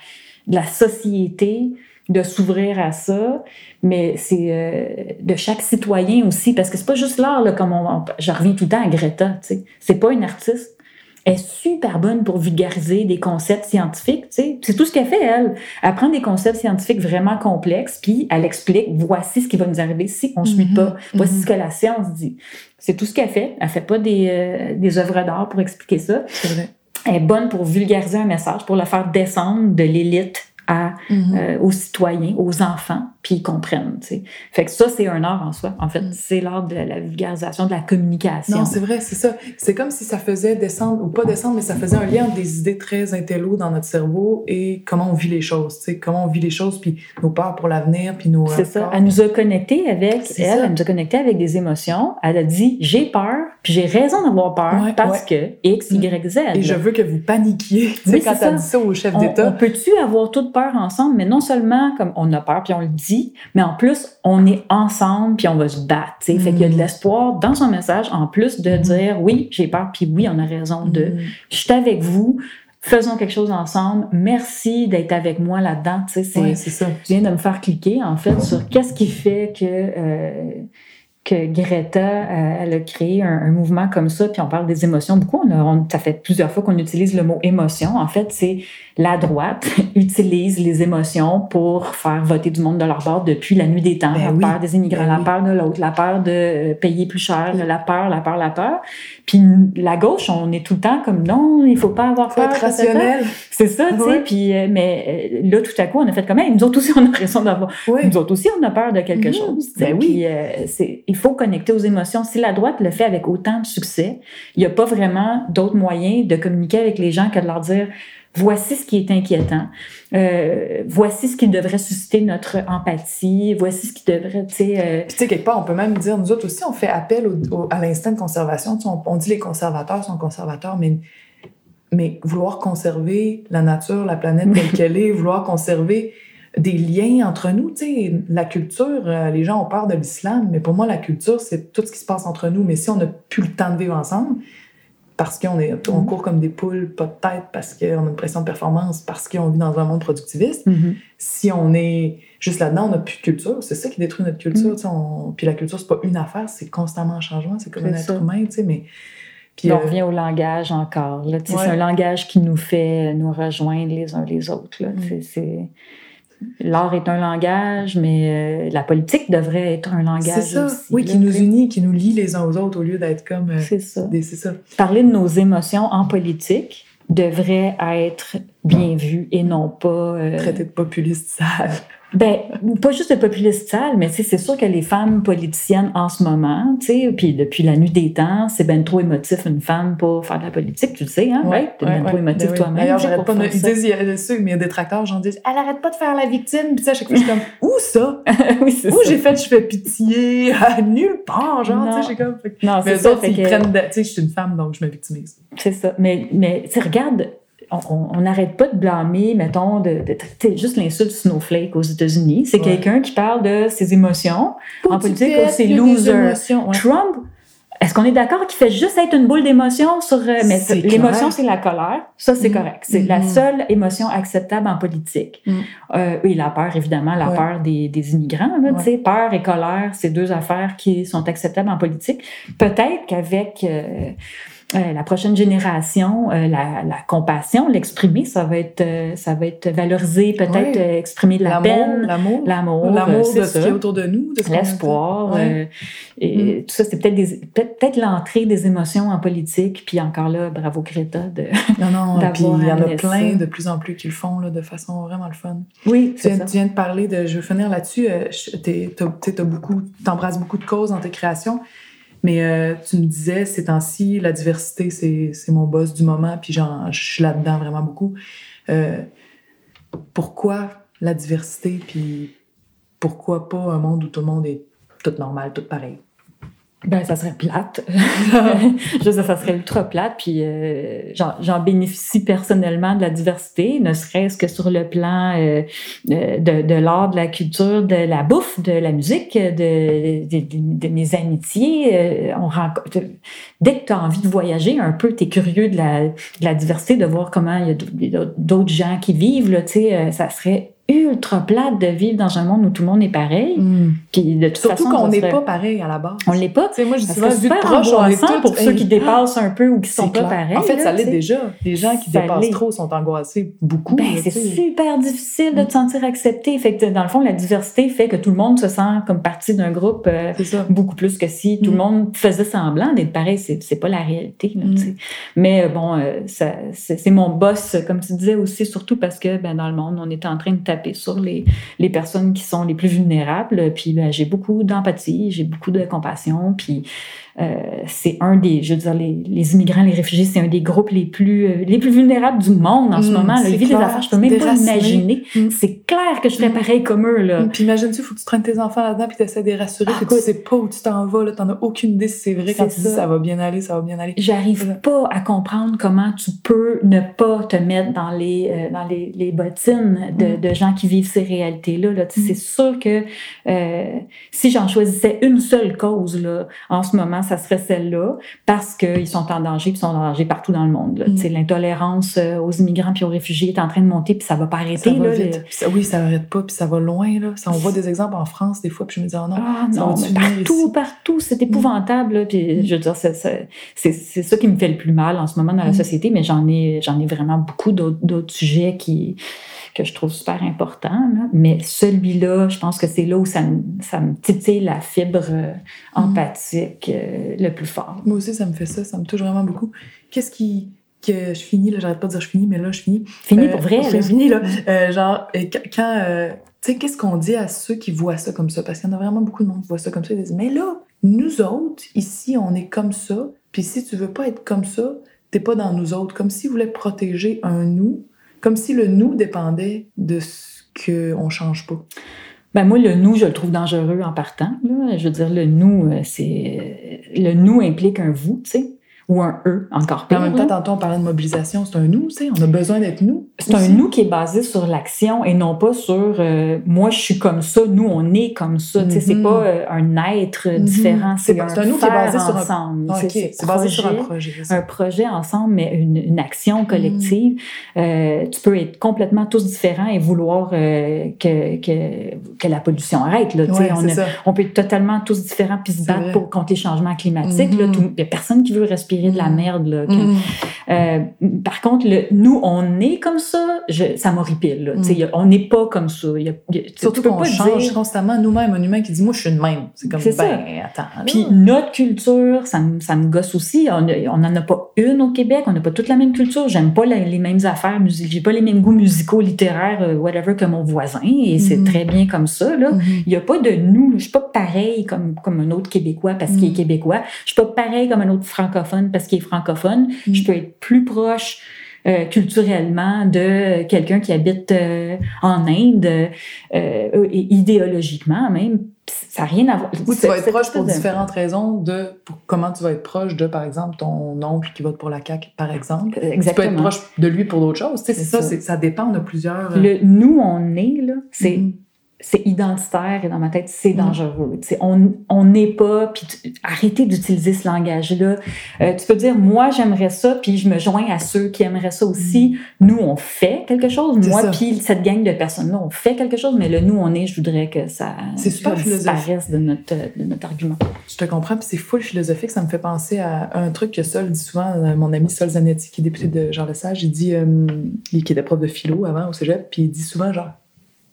de la société de s'ouvrir à ça, mais c'est euh, de chaque citoyen aussi, parce que c'est pas juste l'art, comme on, je reviens tout le temps à Greta, tu sais. C'est pas une artiste. Elle est super bonne pour vulgariser des concepts scientifiques, tu sais. C'est tout ce qu'elle fait, elle. Elle prend des concepts scientifiques vraiment complexes, puis elle explique, voici ce qui va nous arriver si on ne suit pas. Mm-hmm. Voici ce mm-hmm. que la science dit. C'est tout ce qu'elle fait. Elle fait pas des, euh, des œuvres d'art pour expliquer ça. Elle est bonne pour vulgariser un message, pour le faire descendre de l'élite à, euh, aux citoyens, aux enfants, puis ils comprennent. sais. Fait que ça, c'est un art en soi. En fait, mm. c'est l'art de la vulgarisation, de la communication. Non, c'est vrai, c'est ça. C'est comme si ça faisait descendre, ou pas descendre, mais ça faisait un lien entre des idées très intello dans notre cerveau et comment on vit les choses. comment on vit les choses, puis nos peurs pour l'avenir, puis nos. C'est ça. Elle nous a connectés avec, elle, elle nous a connectés avec des émotions. Elle a dit j'ai peur, puis j'ai raison d'avoir peur parce que X, Y, Z. Et je veux que vous paniquiez. Oui, quand tu dit ça au chef d'État. On peut-tu avoir toute peur ensemble, mais non seulement comme on a peur, puis on le dit, mais en plus, on est ensemble, puis on va se battre. Fait qu'il y a de mm. l'espoir dans son message, en plus de mm. dire oui, j'ai peur, puis oui, on a raison de. Mm. Je suis avec vous, faisons quelque chose ensemble. Merci d'être avec moi là-dedans. c'est ça. Je viens de me faire cliquer, en fait, sur qu'est-ce qui fait que. Euh, que Greta, euh, elle a créé un, mouvement comme ça, puis on parle des émotions beaucoup. On, ça fait plusieurs fois qu'on utilise le mot émotion. En fait, c'est la droite utilise les émotions pour faire voter du monde de leur bord depuis la nuit des temps. Ben la peur des immigrants, ben la peur de l'autre, la peur de euh, payer plus cher, la peur, la peur, la peur. Puis la gauche, on est tout le temps comme non, il faut pas avoir peur. Être rationnel. C'est ça, tu sais. Puis euh, mais euh, là, tout à coup, on a fait comme même. Nous autres aussi, on a raison d'avoir. Nous autres aussi, on a peur de quelque mhm. chose. Ben oui. Puis, il faut connecter aux émotions. Si la droite le fait avec autant de succès, il n'y a pas vraiment d'autres moyens de communiquer avec les gens que de leur dire voici ce qui est inquiétant, euh, voici ce qui devrait susciter notre empathie, voici ce qui devrait, tu sais... Euh... tu sais, quelque part, on peut même dire, nous autres aussi, on fait appel à l'instinct de conservation. on, on, dit les conservateurs sont conservateurs, mais, mais vouloir conserver la nature, la planète telle qu'elle est, vouloir conserver des liens entre nous, tu sais, la culture, euh, les gens ont peur de l'islam, mais pour moi, la culture, c'est tout ce qui se passe entre nous. Mais si on n'a plus le temps de vivre ensemble, parce qu'on est, on mm-hmm. court comme des poules, pas de tête, parce qu'on a une pression de performance, parce qu'on vit dans un monde productiviste. Mm-hmm. Si on est juste là-dedans, on n'a plus de culture. C'est ça qui détruit notre culture. Mm-hmm. Puis la culture, c'est pas une affaire, c'est constamment en changement. C'est comme un être humain, tu sais, mais... Puis, on euh, revient au langage encore. C'est un langage qui nous fait nous rejoindre les uns les autres. Là. Mm. C'est l'art est un langage, mais euh, la politique devrait être un langage ça. aussi. Oui, qui nous unit, qui nous lie les uns aux autres au lieu d'être comme. Euh, c'est ça. ça. Parler de nos émotions en politique devrait être bien vu et non pas. Euh, Traité de populiste sale. Ben, pas juste de populiste sale, mais c'est sûr que les femmes politiciennes en ce moment, tu sais, puis depuis la nuit des temps, c'est ben trop émotif une femme pour faire de la politique, tu le sais, hein, ouais, T'es ben trop émotif ben toi-même. D'ailleurs, j'arrête pas de ils disent, il y a ceux, mais il y a des tracteurs, j'en dis, elle arrête pas de faire la victime, puis ça, chaque fois, je suis comme, où ça? oui, Où j'ai fait, je fais pitié, à nulle part, genre, tu sais, j'ai comme. Non, c'est ça. ils prennent, tu sais, je suis une femme, donc je me victimise. C'est ça. Mais, mais, tu regarde, on n'arrête pas de blâmer, mettons, de, de, juste l'insulte snowflake aux États-Unis. C'est quelqu'un qui parle de ses émotions. en politique, c'est loser. Trump, est-ce qu'on est d'accord qu'il fait juste être une boule d'émotions sur. Euh, mais l'émotion, c'est la colère. Ça, c'est mm. correct. C'est la mm. seule émotion acceptable en politique. Mm. Euh, oui, la peur, évidemment, la peur des, des immigrants. Là, sais, Peur et colère, c'est deux affaires qui sont acceptables en politique. Peut-être qu'avec. Euh, euh, la prochaine génération, euh, la, la, compassion, l'exprimer, ça va être, euh, ça va être valorisé, peut-être exprimer de la peine, l'amour, l'amour, l'amour de ce qui est autour de nous, l'espoir, et mm. tout ça, c'est peut-être peut-être l'entrée des émotions en politique, puis encore là, bravo Greta de. Non non, puis il y en a plein de plus en plus qui le font là, de façon vraiment le fun. Oui, tu viens, tu viens de parler de, je veux finir là-dessus. tu t'embrasses beaucoup de causes dans tes créations. Mais euh, tu me disais, ces temps-ci, la diversité, c'est mon boss du moment, puis je suis là-dedans vraiment beaucoup. Euh, pourquoi la diversité, puis pourquoi pas un monde où tout le monde est tout normal, tout pareil? Ben, ça serait plate. je sais, ça serait ultra plate. Puis euh, j'en bénéficie personnellement de la diversité, ne serait-ce que sur le plan euh, de, de l'art, de la culture, de la bouffe, de la musique, de, de, de mes amitiés. Euh, on rencontre, dès que tu as envie de voyager un peu, tu es curieux de la, de la diversité, de voir comment il y a d'autres gens qui vivent. Là, ça serait ultra plate de vivre dans un monde où tout le monde est pareil. Mm. Puis de toute Surtout qu'on n'est serait- pas pareil à la base. On l'est pas. Tu sais, moi, je dis souvent, vu proche, on est angoissant tous... pour ceux qui dépassent un peu ou qui sont c'est pas pareils. En fait, ça l'est déjà. Les gens qui Ça dépassent trop sont angoissés beaucoup. Ben, c'est super difficile de Mm. te sentir accepté. Fait que, dans le fond, la diversité fait que tout le monde se sent comme partie d'un groupe euh, beaucoup plus que si tout Mm. le monde faisait semblant d'être pareil. C'est, pas la réalité. là, Mm. Mais euh, bon, euh, c'est mon boss, comme tu disais aussi, surtout parce que ben, dans le monde, on est en train de sur les, personnes qui sont les plus vulnérables. Puis ben, j'ai beaucoup d'empathie, j'ai beaucoup de compassion. Puis c'est un des, je veux dire, les, les immigrants, les réfugiés, c'est un des groupes les plus, euh, les plus vulnérables du monde en ce Mm, moment. Là. Ils des affaires, je peux même pas imaginer. Mm. C'est clair que je ferais Mm. pareil comme eux. Là. Puis imagine-tu, faut que tu traînes tes enfants là-dedans puis t'essaies de les rassurer Ah, que tu sais pas où tu t'en vas, là, t'en as aucune idée si c'est vrai quand tu dis ça. va bien aller, ça va bien aller. J'arrive pas à comprendre comment tu peux ne pas te mettre dans les, euh, dans les, les bottines de, de gens qui vivent ces réalités-là. Là. Tu sais, Mm. C'est sûr que euh, si j'en choisissais une seule cause là, en ce moment, ça serait celle-là, parce qu'ils sont en danger, puis ils sont en danger partout dans le monde. Mm. L'intolérance euh, aux immigrants puis aux réfugiés est en train de monter, puis ça va pas arrêter. Ça va là, vite. le- ça- oui, ça arrête pas, puis ça va loin. Là. Ça, on voit des exemples en France des fois, puis je me dis, oh non, Ah ça non, venir partout, ici? partout, c'est épouvantable. là. Puis, Mm. je veux dire, c'est- ça qui me fait le plus mal en ce moment dans la Mm. société, mais j'en ai, ai vraiment beaucoup d'autres d'autres sujets qui, que je trouve super importants. là. Mais celui-là, je pense que c'est là où ça me, ça me titille la fibre euh, Mm. empathique euh, le plus fort. Moi aussi, ça me fait ça, ça me touche vraiment beaucoup. Qu'est-ce qui. que je finis, là, j'arrête pas de dire je finis, mais là, je finis. Fini Euh, pour vrai. Là. fini, là. Genre, quand. tu sais, qu'est-ce qu'on dit à ceux qui voient ça comme ça? Parce qu'il y en a vraiment beaucoup de monde qui voit ça comme ça. Ils disent, mais là, nous autres, ici, on est comme ça. Puis si tu veux pas être comme ça, t'es pas dans nous autres. Comme s'ils voulaient protéger un nous. Comme si le nous dépendait de ce qu'on change pas. Ben moi, le nous, je le trouve dangereux en partant. là. Je veux dire, le nous, euh, c'est le nous implique un vous, tu sais, ou un eux, encore pire. en même là. temps, tantôt, on parlait de mobilisation. C'est un nous, tu sais. On a besoin d'être nous. C'est un nous qui est basé sur l'action et non pas sur euh, moi je suis comme ça, nous on est comme ça. Tu sais, C'est Mhm. pas euh, un être Mhm. différent, C'est un, un nous qui est basé sur un- ensemble. Ah, C'est- ok, c'est basé sur un projet, un projet ensemble, mais une, une action collective. Mm. Euh, tu peux être complètement tous différents et vouloir que, que, que la pollution arrête. Là, Ouais, on, a- on peut être totalement tous différents puis se battre pour, contre les changements climatiques. Mhm. Il n'y a personne qui veut respirer de la merde. Là, Mhm. euh, par contre, le, nous, on est comme ça, je, ça m'horripile. Mm. on n'est pas comme ça. Y a- y a- Surtout qu'on change dire- constamment nous-mêmes. Un humain qui dit, moi, je suis de même. C'est comme, ça. ben, attends. Puis notre culture, ça me, ça me gosse aussi. On n'en a pas une au Québec. On n'a pas toute la même culture. J'aime pas la- les mêmes affaires musicales. J'ai pas les mêmes goûts musicaux, littéraires, euh, whatever, que mon voisin. Et c'est Mhm. très bien comme ça. Là. Il n'y a pas de nous. Je suis pas pareil comme, comme un autre Québécois parce qu'il est Mm. Québécois. Je suis pas pareil comme un autre francophone parce qu'il est francophone. Mm. Je peux être plus proche euh, culturellement de quelqu'un qui habite euh, en Inde euh, et idéologiquement même. Ça n'a rien à voir. Ou tu vas être proche pour de- différentes raisons de pour comment tu vas être proche de, par exemple, ton oncle qui vote pour la CAQ, par exemple. Tu peux être Exactement. proche de lui pour d'autres choses. C'est ça, ça. dépend de plusieurs. Le nous, on est, là, c'est Mhm. C'est identitaire et dans ma tête, c'est Mm. dangereux. On on n'est pas, puis arrêtez d'utiliser ce langage-là. Euh, tu peux dire, moi, j'aimerais ça, puis je me joins à ceux qui aimeraient ça aussi. Nous, on fait quelque chose. Mm. Moi, puis cette gang de personnes-là, on fait quelque chose, mais le nous, on est, je voudrais que ça, super disparaisse de notre, de notre argument. Je te comprends, puis c'est full philosophique. Ça me fait penser à un truc que Sol dit souvent, euh, mon ami Sol Zanetti, qui est député de Jean Lesage, il dit, euh, qui était prof de philo avant au cégep, puis il dit souvent genre,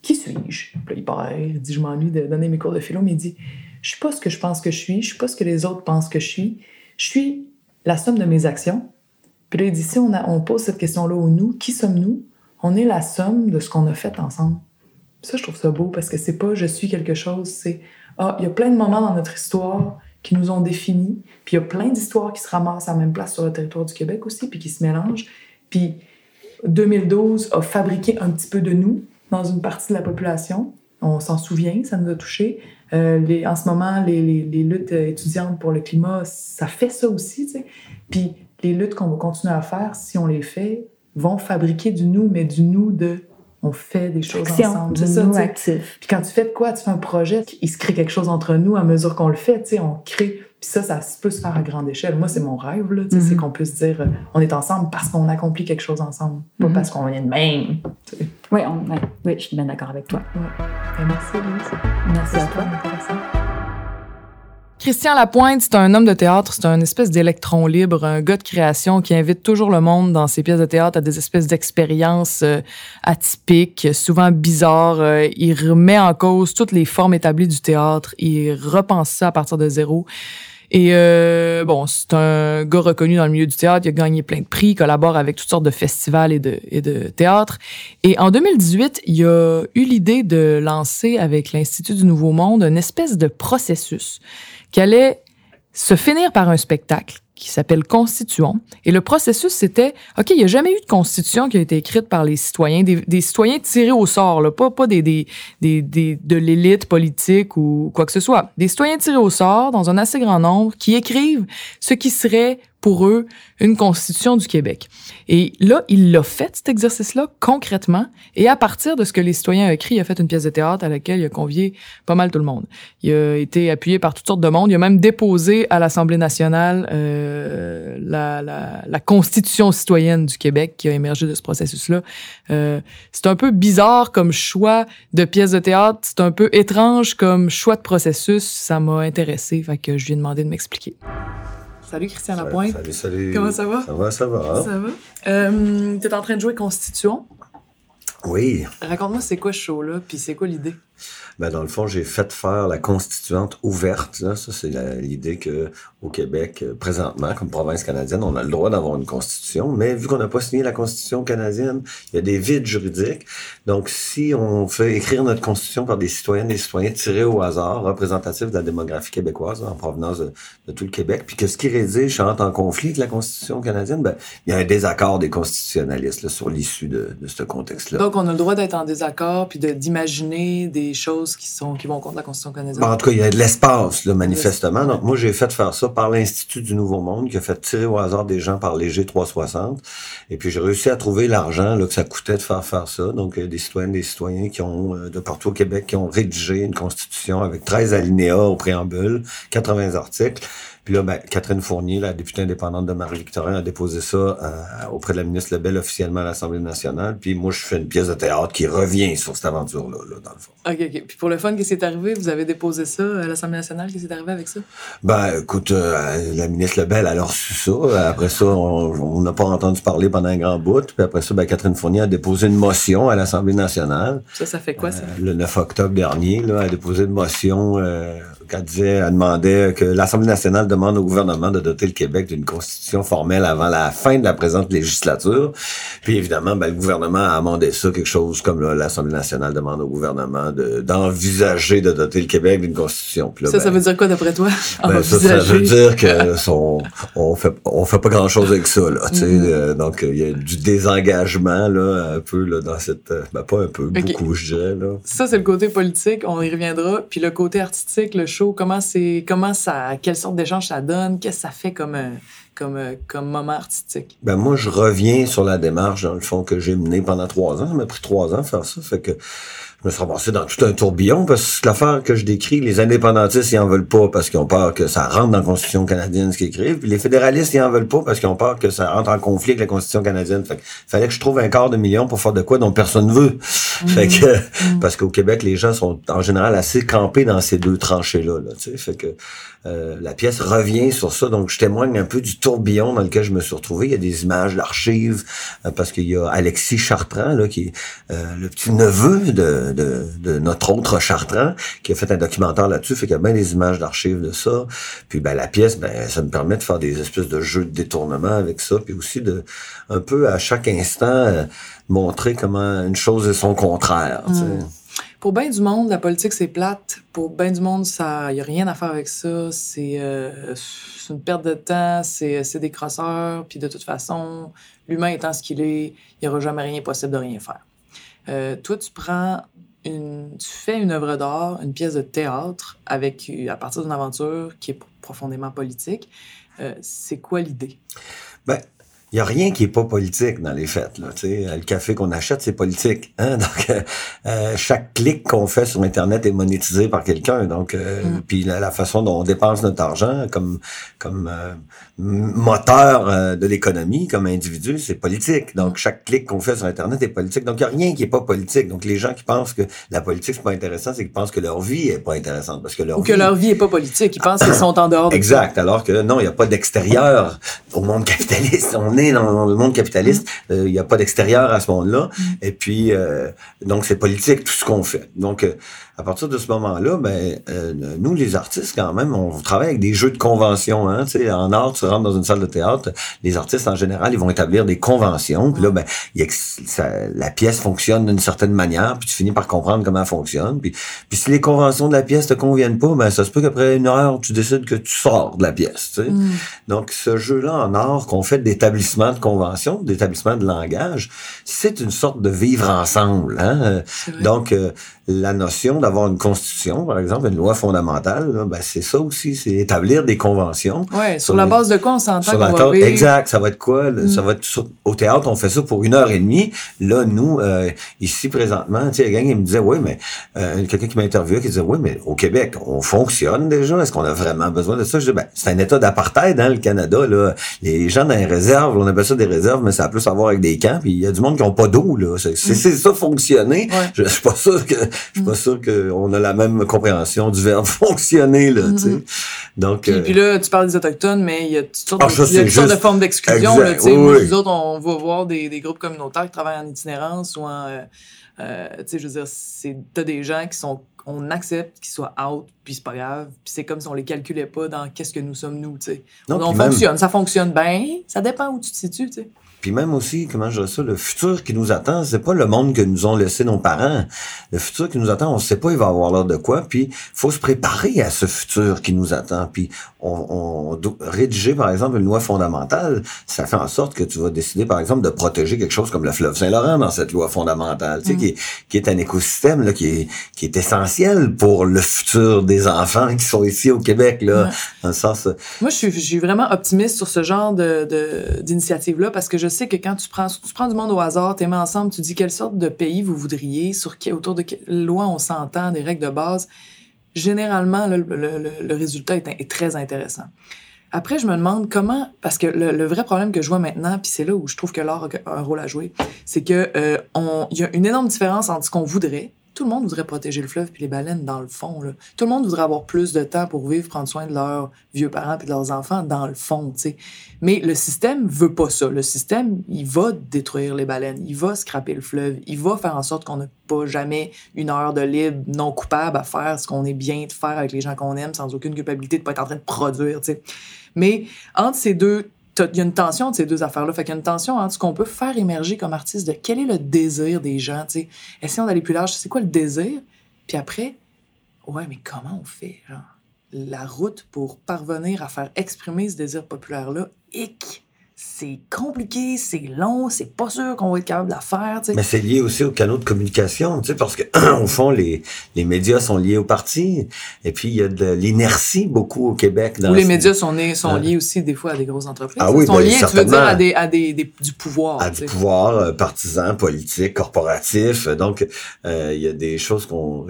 qui suis-je? Puis il part, il dit, je m'ennuie de donner mes cours de philo, mais il dit, je suis pas ce que je pense que je suis, je suis pas ce que les autres pensent que je suis, je suis la somme de mes actions. Puis là, il dit, si on pose cette question-là au nous, qui sommes-nous? On est la somme de ce qu'on a fait ensemble. Ça, je trouve ça beau parce que c'est pas je suis quelque chose, c'est ah, il y a plein de moments dans notre histoire qui nous ont définis, puis il y a plein d'histoires qui se ramassent à la même place sur le territoire du Québec aussi, puis qui se mélangent. Puis 2012 a fabriqué un petit peu de nous dans une partie de la population. On s'en souvient, ça nous a touchés. Euh, les, en ce moment, les, les, les luttes euh, étudiantes pour le climat, ça fait ça aussi. Puis les luttes qu'on va continuer à faire, si on les fait, vont fabriquer du nous, mais du nous de on fait des choses Action, ensemble. C'est ça, nous actif. Puis quand tu fais de quoi, tu fais un projet, il se crée quelque chose entre nous à mesure qu'on le fait, on crée. Puis ça, ça peut se faire à grande échelle. Moi, c'est mon rêve, là, tu sais, Mhm. c'est qu'on puisse dire, euh, on est ensemble parce qu'on accomplit quelque chose ensemble, pas Mhm. parce qu'on est de même. Oui, ouais, je suis bien d'accord avec toi. merci, Louise. Merci à toi. Christian Lapointe, c'est un homme de théâtre, c'est un espèce d'électron libre, un gars de création qui invite toujours le monde dans ses pièces de théâtre à des espèces d'expériences euh, atypiques, souvent bizarres. Euh, il remet en cause toutes les formes établies du théâtre, il repense ça à partir de zéro. Et euh, bon, c'est un gars reconnu dans le milieu du théâtre. Il a gagné plein de prix, il collabore avec toutes sortes de festivals et de, et de théâtres. Et en 2018, il a eu l'idée de lancer avec l'Institut du Nouveau Monde une espèce de processus qui allait se finir par un spectacle qui s'appelle Constituant. Et le processus, c'était, OK, il n'y a jamais eu de constitution qui a été écrite par les citoyens, des, citoyens tirés au sort, là, pas, pas des, des, des, des de l'élite politique ou quoi que ce soit. Des citoyens tirés au sort dans un assez grand nombre qui écrivent ce qui serait pour eux une constitution du Québec. Et là, il l'a fait, cet exercice-là, concrètement. Et à partir de ce que les citoyens ont écrit, il a fait une pièce de théâtre à laquelle il a convié pas mal tout le monde. Il a été appuyé par toutes sortes de monde. Il a même déposé à l'Assemblée nationale euh, la, la, la, constitution citoyenne du Québec qui a émergé de ce processus-là. Euh, c'est un peu bizarre comme choix de pièce de théâtre. C'est un peu étrange comme choix de processus. Ça m'a intéressé. Fait que je lui ai demandé de m'expliquer. Salut Christian Lapointe. Salut, salut. Comment ça va? Ça va, ça va. Ça va? Euh, T'es en train de jouer Constitution? Oui. Raconte-moi c'est quoi ce show-là, puis c'est quoi l'idée? Ben, dans le fond, j'ai fait faire la constituante ouverte. Ça, c'est l'idée que au Québec, euh, présentement, comme province canadienne, on a le droit d'avoir une constitution, mais vu qu'on n'a pas signé la constitution canadienne, il y a des vides juridiques. Donc, si on fait écrire notre constitution par des citoyennes et citoyens tirés au hasard, représentatifs de la démographie québécoise en provenance de, tout le Québec, puis que ce qui rédige entre en conflit avec la constitution canadienne, ben, il y a un désaccord des constitutionnalistes sur l'issue de, de ce contexte-là. Donc, on a le droit d'être en désaccord, puis d'imaginer des choses qui, sont, qui vont contre la Constitution canadienne? en tout cas, il y a de l'espace, là, manifestement. Donc, moi, j'ai fait faire ça par l'Institut du Nouveau Monde, qui a fait tirer au hasard des gens par les G360. Et puis, j'ai réussi à trouver l'argent là, que ça coûtait de faire faire ça. Donc, des citoyennes, des citoyens qui ont, euh, de partout au Québec, qui ont rédigé une constitution avec 13 alinéas au préambule, 80 articles. Puis là, ben, Catherine Fournier, la députée indépendante de Marie-Victorin, a déposé ça euh, auprès de la ministre Lebel officiellement à l'Assemblée nationale. Puis moi, je fais une pièce de théâtre qui revient sur cette aventure-là, là, dans le fond. OK, OK. Puis pour le fun, qu'est-ce qui est arrivé? Vous avez déposé ça à l'Assemblée nationale? Qu'est-ce qui est arrivé avec ça? Ben, écoute, euh, la ministre Lebel, elle a reçu ça. Après ça, on n'a pas entendu parler pendant un grand bout. Puis après ça, ben, Catherine Fournier a déposé une motion à l'Assemblée nationale. Ça, ça fait quoi, ça? Euh, le 9 octobre dernier, là, elle a déposé une motion qu'elle disait, elle demandait que l'Assemblée nationale demande au gouvernement de doter le Québec d'une constitution formelle avant la fin de la présente législature. Puis évidemment, ben, le gouvernement a amendé ça, quelque chose comme l'Assemblée nationale demande au gouvernement d'envisager de, doter le Québec d'une constitution. ça, ça ben, veut dire quoi d'après toi? Ben, ça, ça, veut dire que son, on fait on fait pas grand chose avec ça. Là, mm-hmm. euh, donc il y a du désengagement là, un peu là, dans cette. Euh, pas un peu, beaucoup, je dirais. Là. Ça, c'est le côté politique, on y reviendra. Puis le côté artistique, le comment c'est. comment ça. quelle sorte d'échange ça donne? Qu'est-ce ça fait comme, euh, comme, euh, comme moment artistique? Ben moi, je reviens sur la démarche, dans le fond, que j'ai menée pendant trois ans. Ça m'a pris trois ans de faire ça. Fait que je me suis ramassé dans tout un tourbillon parce que l'affaire que je décris, les indépendantistes, ils en veulent pas parce qu'ils ont peur que ça rentre dans la Constitution canadienne, ce qu'ils écrivent. Puis les fédéralistes, ils en veulent pas parce qu'ils ont peur que ça rentre en conflit avec la Constitution canadienne. Fait que fallait que je trouve un quart de million pour faire de quoi dont personne veut. Mmh. Fait que, mmh. parce qu'au Québec, les gens sont en général assez campés dans ces deux tranchées-là, là, tu sais. Fait que, euh, la pièce revient sur ça, donc je témoigne un peu du tourbillon dans lequel je me suis retrouvé. Il y a des images d'archives, euh, parce qu'il y a Alexis Chartrand, là, qui est euh, le petit neveu de, de, de, notre autre Chartrand, qui a fait un documentaire là-dessus, fait qu'il y a bien des images d'archives de ça. Puis ben la pièce, ben ça me permet de faire des espèces de jeux de détournement avec ça, puis aussi de un peu à chaque instant montrer comment une chose est son contraire. Mm. Pour bien du monde, la politique, c'est plate. Pour bien du monde, ça, y a rien à faire avec ça. C'est euh, une perte de temps, c'est des crosseurs. Puis de toute façon, l'humain étant ce qu'il est, il n'y aura jamais rien possible de rien faire. Euh, toi, tu prends tu fais une œuvre d'art, une pièce de théâtre avec, à partir d'une aventure qui est profondément politique. Euh, c'est quoi l'idée? Ben, il y a rien qui est pas politique dans les fêtes. Là, le café qu'on achète, c'est politique. Hein? Donc, euh, euh, chaque clic qu'on fait sur Internet est monétisé par quelqu'un. Donc, euh, mm. puis la, façon dont on dépense notre argent comme comme moteur de l'économie, comme individu, c'est politique. Donc, chaque clic qu'on fait sur Internet est politique. Donc, il y a rien qui est pas politique. Donc, les gens qui pensent que la politique c'est pas intéressant, c'est qu'ils pensent que leur vie est pas intéressante parce que leur ou que leur vie est pas politique. Ils pensent qu'ils sont en dehors. De exact. Alors que non, il n'y a pas d'extérieur au monde capitaliste. On est dans le monde capitaliste, mm. euh, il n'y a pas d'extérieur à ce monde-là. Mm. Et puis, euh, donc, c'est politique tout ce qu'on fait. Donc, euh, à partir de ce moment-là, ben, euh, nous, les artistes, quand même, on travaille avec des jeux de convention. Hein, en art, tu rentres dans une salle de théâtre, les artistes, en général, ils vont établir des conventions. Puis là, ben, ça, la pièce fonctionne d'une certaine manière, puis tu finis par comprendre comment elle fonctionne. Puis, puis si les conventions de la pièce te conviennent pas, ben, ça se peut qu'après une heure, tu décides que tu sors de la pièce. Mm. Donc, ce jeu-là en art qu'on fait d'établissement de convention, d'établissement de langage, c'est une sorte de vivre ensemble. Hein? Donc, euh, la notion d'avoir une constitution, par exemple, une loi fondamentale, ben c'est ça aussi, c'est établir des conventions. Ouais, sur, la base de quoi on s'entend qu'on va Exact, ça va être quoi? Ça mm. va être au théâtre, on fait ça pour une heure et demie. Là, nous, euh, ici présentement, tu sais, gang, il me disait, oui, mais euh, quelqu'un qui m'a interviewé qui disait, oui, mais au Québec, on fonctionne déjà. Est-ce qu'on a vraiment besoin de ça? Je dis, ben, c'est un état d'apartheid dans hein, le Canada. Là. Les gens dans les réserves, on appelle ça des réserves, mais ça a plus à voir avec des camps. Puis il y a du monde qui n'ont pas d'eau. là. C'est mm. ça fonctionner. Je, je suis pas sûr que je suis pas mm. sûr qu'on a la même compréhension du verbe fonctionner, là, tu sais. Mm-hmm. Donc, puis, euh, puis, là, tu parles des Autochtones, mais il y a toutes sortes, ah, de, toutes sortes formes d'exclusion, là, tu sais. nous autres, on va voir des, des groupes communautaires qui travaillent en itinérance ou en, euh, euh, tu sais, je veux dire, c'est, t'as des gens qui sont on accepte qu'ils soient out, puis c'est pas grave. Puis c'est comme si on les calculait pas dans qu'est-ce que nous sommes nous, tu sais. On, fonctionne, ça fonctionne bien, ça dépend où tu te situes, tu sais. Puis même aussi, comment je dirais ça, le futur qui nous attend, c'est pas le monde que nous ont laissé nos parents. Le futur qui nous attend, on sait pas il va avoir l'air de quoi. Puis faut se préparer à ce futur qui nous attend. Puis on, on rédiger par exemple une loi fondamentale, ça fait en sorte que tu vas décider par exemple de protéger quelque chose comme le fleuve Saint-Laurent dans cette loi fondamentale, tu sais, qui, est, qui est un écosystème là, qui est qui est essentiel pour le futur des enfants qui sont ici au Québec là, dans le sens. Moi, je suis, je suis vraiment optimiste sur ce genre de d'initiative là parce que je sais que quand tu prends, tu prends du monde au hasard, tu mets ensemble, tu dis quelle sorte de pays vous voudriez, sur qui, autour de quelle loi on s'entend, des règles de base. Généralement, le, le, résultat est, très intéressant. Après, je me demande comment, parce que le, vrai problème que je vois maintenant, puis c'est là où je trouve que l'art a un rôle à jouer, c'est que euh, il y a une énorme différence entre ce qu'on voudrait, tout le monde voudrait protéger le fleuve puis les baleines dans le fond. Tout le monde voudrait avoir plus de temps pour vivre, prendre soin de leurs vieux parents puis de leurs enfants dans le fond, tu. Mais le système veut pas ça. Le système, il va détruire les baleines, il va scraper le fleuve, il va faire en sorte qu'on n'a pas jamais une heure de libre non coupable à faire ce qu'on est bien de faire avec les gens qu'on aime sans aucune culpabilité de pas être en train de produire, tu. Mais entre ces deux il y a une tension de ces deux affaires-là. Fait qu'il y a une tension entre ce qu'on peut faire émerger comme artiste de quel est le désir des gens. Essayons d'aller plus large. C'est quoi le désir? Puis après, ouais, mais comment on fait? La route pour parvenir à faire exprimer ce désir populaire-là, hic! C'est compliqué, c'est long, c'est pas sûr qu'on va être capable de la faire. Mais c'est lié aussi aux canaux de communication, tu sais, parce que au fond, les, les médias sont liés au parti, et puis il y a de l'inertie beaucoup au Québec. Dans Où les médias sont, nés, sont liés aussi des fois à des grosses entreprises. Ah oui, sont ben, liés, tu veux dire, à, des, à des, du pouvoir. À du pouvoir euh, partisan, politique, corporatif. Donc, euh, il y a des choses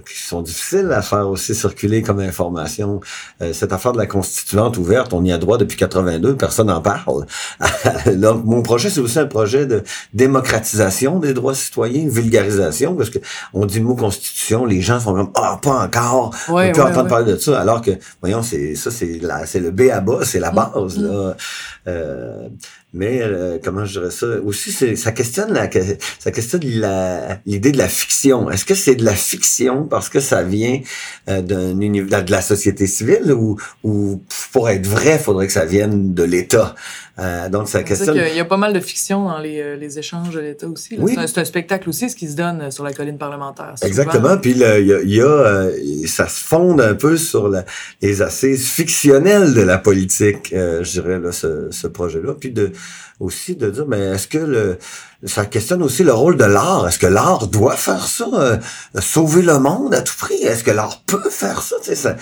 qui sont difficiles à faire aussi circuler comme information. Euh, cette affaire de la constituante ouverte, on y a droit depuis 82, personne n'en parle. Donc, mon projet, c'est aussi un projet de démocratisation des droits citoyens, vulgarisation, parce que on dit le mot constitution, les gens sont comme ah pas encore, on peut entendre parler de ça, alors que voyons, c'est ça, c'est c'est le B à bas, c'est la mm. base là. Euh, mais euh, comment je dirais ça? Aussi c'est ça questionne la ça questionne l'idée de la fiction. Est-ce que c'est de la fiction parce que ça vient euh, d'un univers de la société civile ou ou pour être vrai faudrait que ça vienne de l'État? Euh, donc ça questionne il y a pas mal de fiction dans les, euh, les échanges de l'État aussi oui. c'est un, spectacle aussi ce qui se donne sur la colline parlementaire exactement. Puis il y a, y a ça se fonde un peu sur la, les assises fictionnelles de la politique je dirais là ce, ce projet là puis de aussi de dire, mais est-ce que le, ça questionne aussi le rôle de l'art? Est-ce que l'art doit faire ça, euh, sauver le monde à tout prix? Est-ce que l'art peut faire ça, ça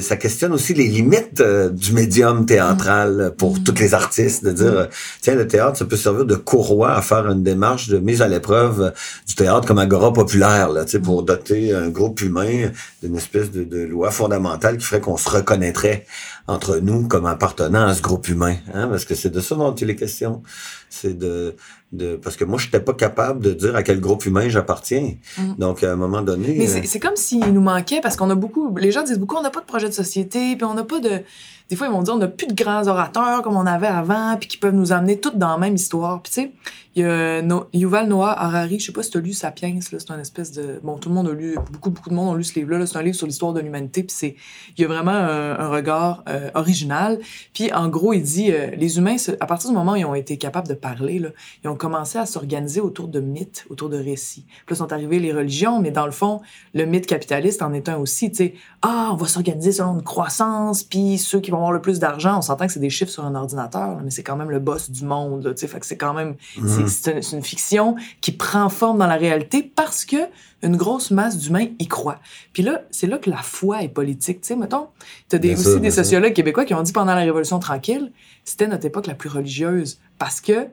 ça questionne aussi les limites euh, du médium théâtral pour mm. tous les artistes, de dire, mm. tiens, le théâtre, ça peut servir de courroie à faire une démarche de mise à l'épreuve du théâtre comme agora populaire, là, pour doter un groupe humain d'une espèce de, de, loi fondamentale qui ferait qu'on se reconnaîtrait entre nous comme appartenant à ce groupe humain, hein, parce que c'est de ça dont il est question. C'est de, de, parce que moi, je n'étais pas capable de dire à quel groupe humain j'appartiens. Mm. Donc, à un moment donné. Mais euh, c'est comme s'il nous manquait, parce qu'on a beaucoup, les gens disent beaucoup, on n'a pas de projet de société, puis on n'a pas de, des fois, ils vont dire, on n'a plus de grands orateurs comme on avait avant, puis qui peuvent nous amener toutes dans la même histoire. Puis tu sais, il y a Yuval Noah Harari, je sais pas si tu as lu Sapiens, c'est un espèce de... Bon, tout le monde a lu, beaucoup, beaucoup de monde ont lu ce livre-là, c'est un livre sur l'histoire de l'humanité, puis c'est... Il y a vraiment un, regard euh, original. Puis en gros, il dit, euh, les humains, à partir du moment où ils ont été capables de parler, là, ils ont commencé à s'organiser autour de mythes, autour de récits. Puis là, sont arrivées les religions, mais dans le fond, le mythe capitaliste en est un aussi, tu sais. Ah, on va s'organiser selon une croissance, puis ceux qui vont avoir le plus d'argent, on s'entend que c'est des chiffres sur un ordinateur, mais c'est quand même le boss du monde, sais, fait que c'est quand même, mhm. c'est une, fiction qui prend forme dans la réalité parce que une grosse masse d'humains y croient. Puis là, c'est là que la foi est politique, tu sais, mettons, t'as des, aussi des sociologues québécois qui ont dit pendant la Révolution tranquille, c'était notre époque la plus religieuse parce que,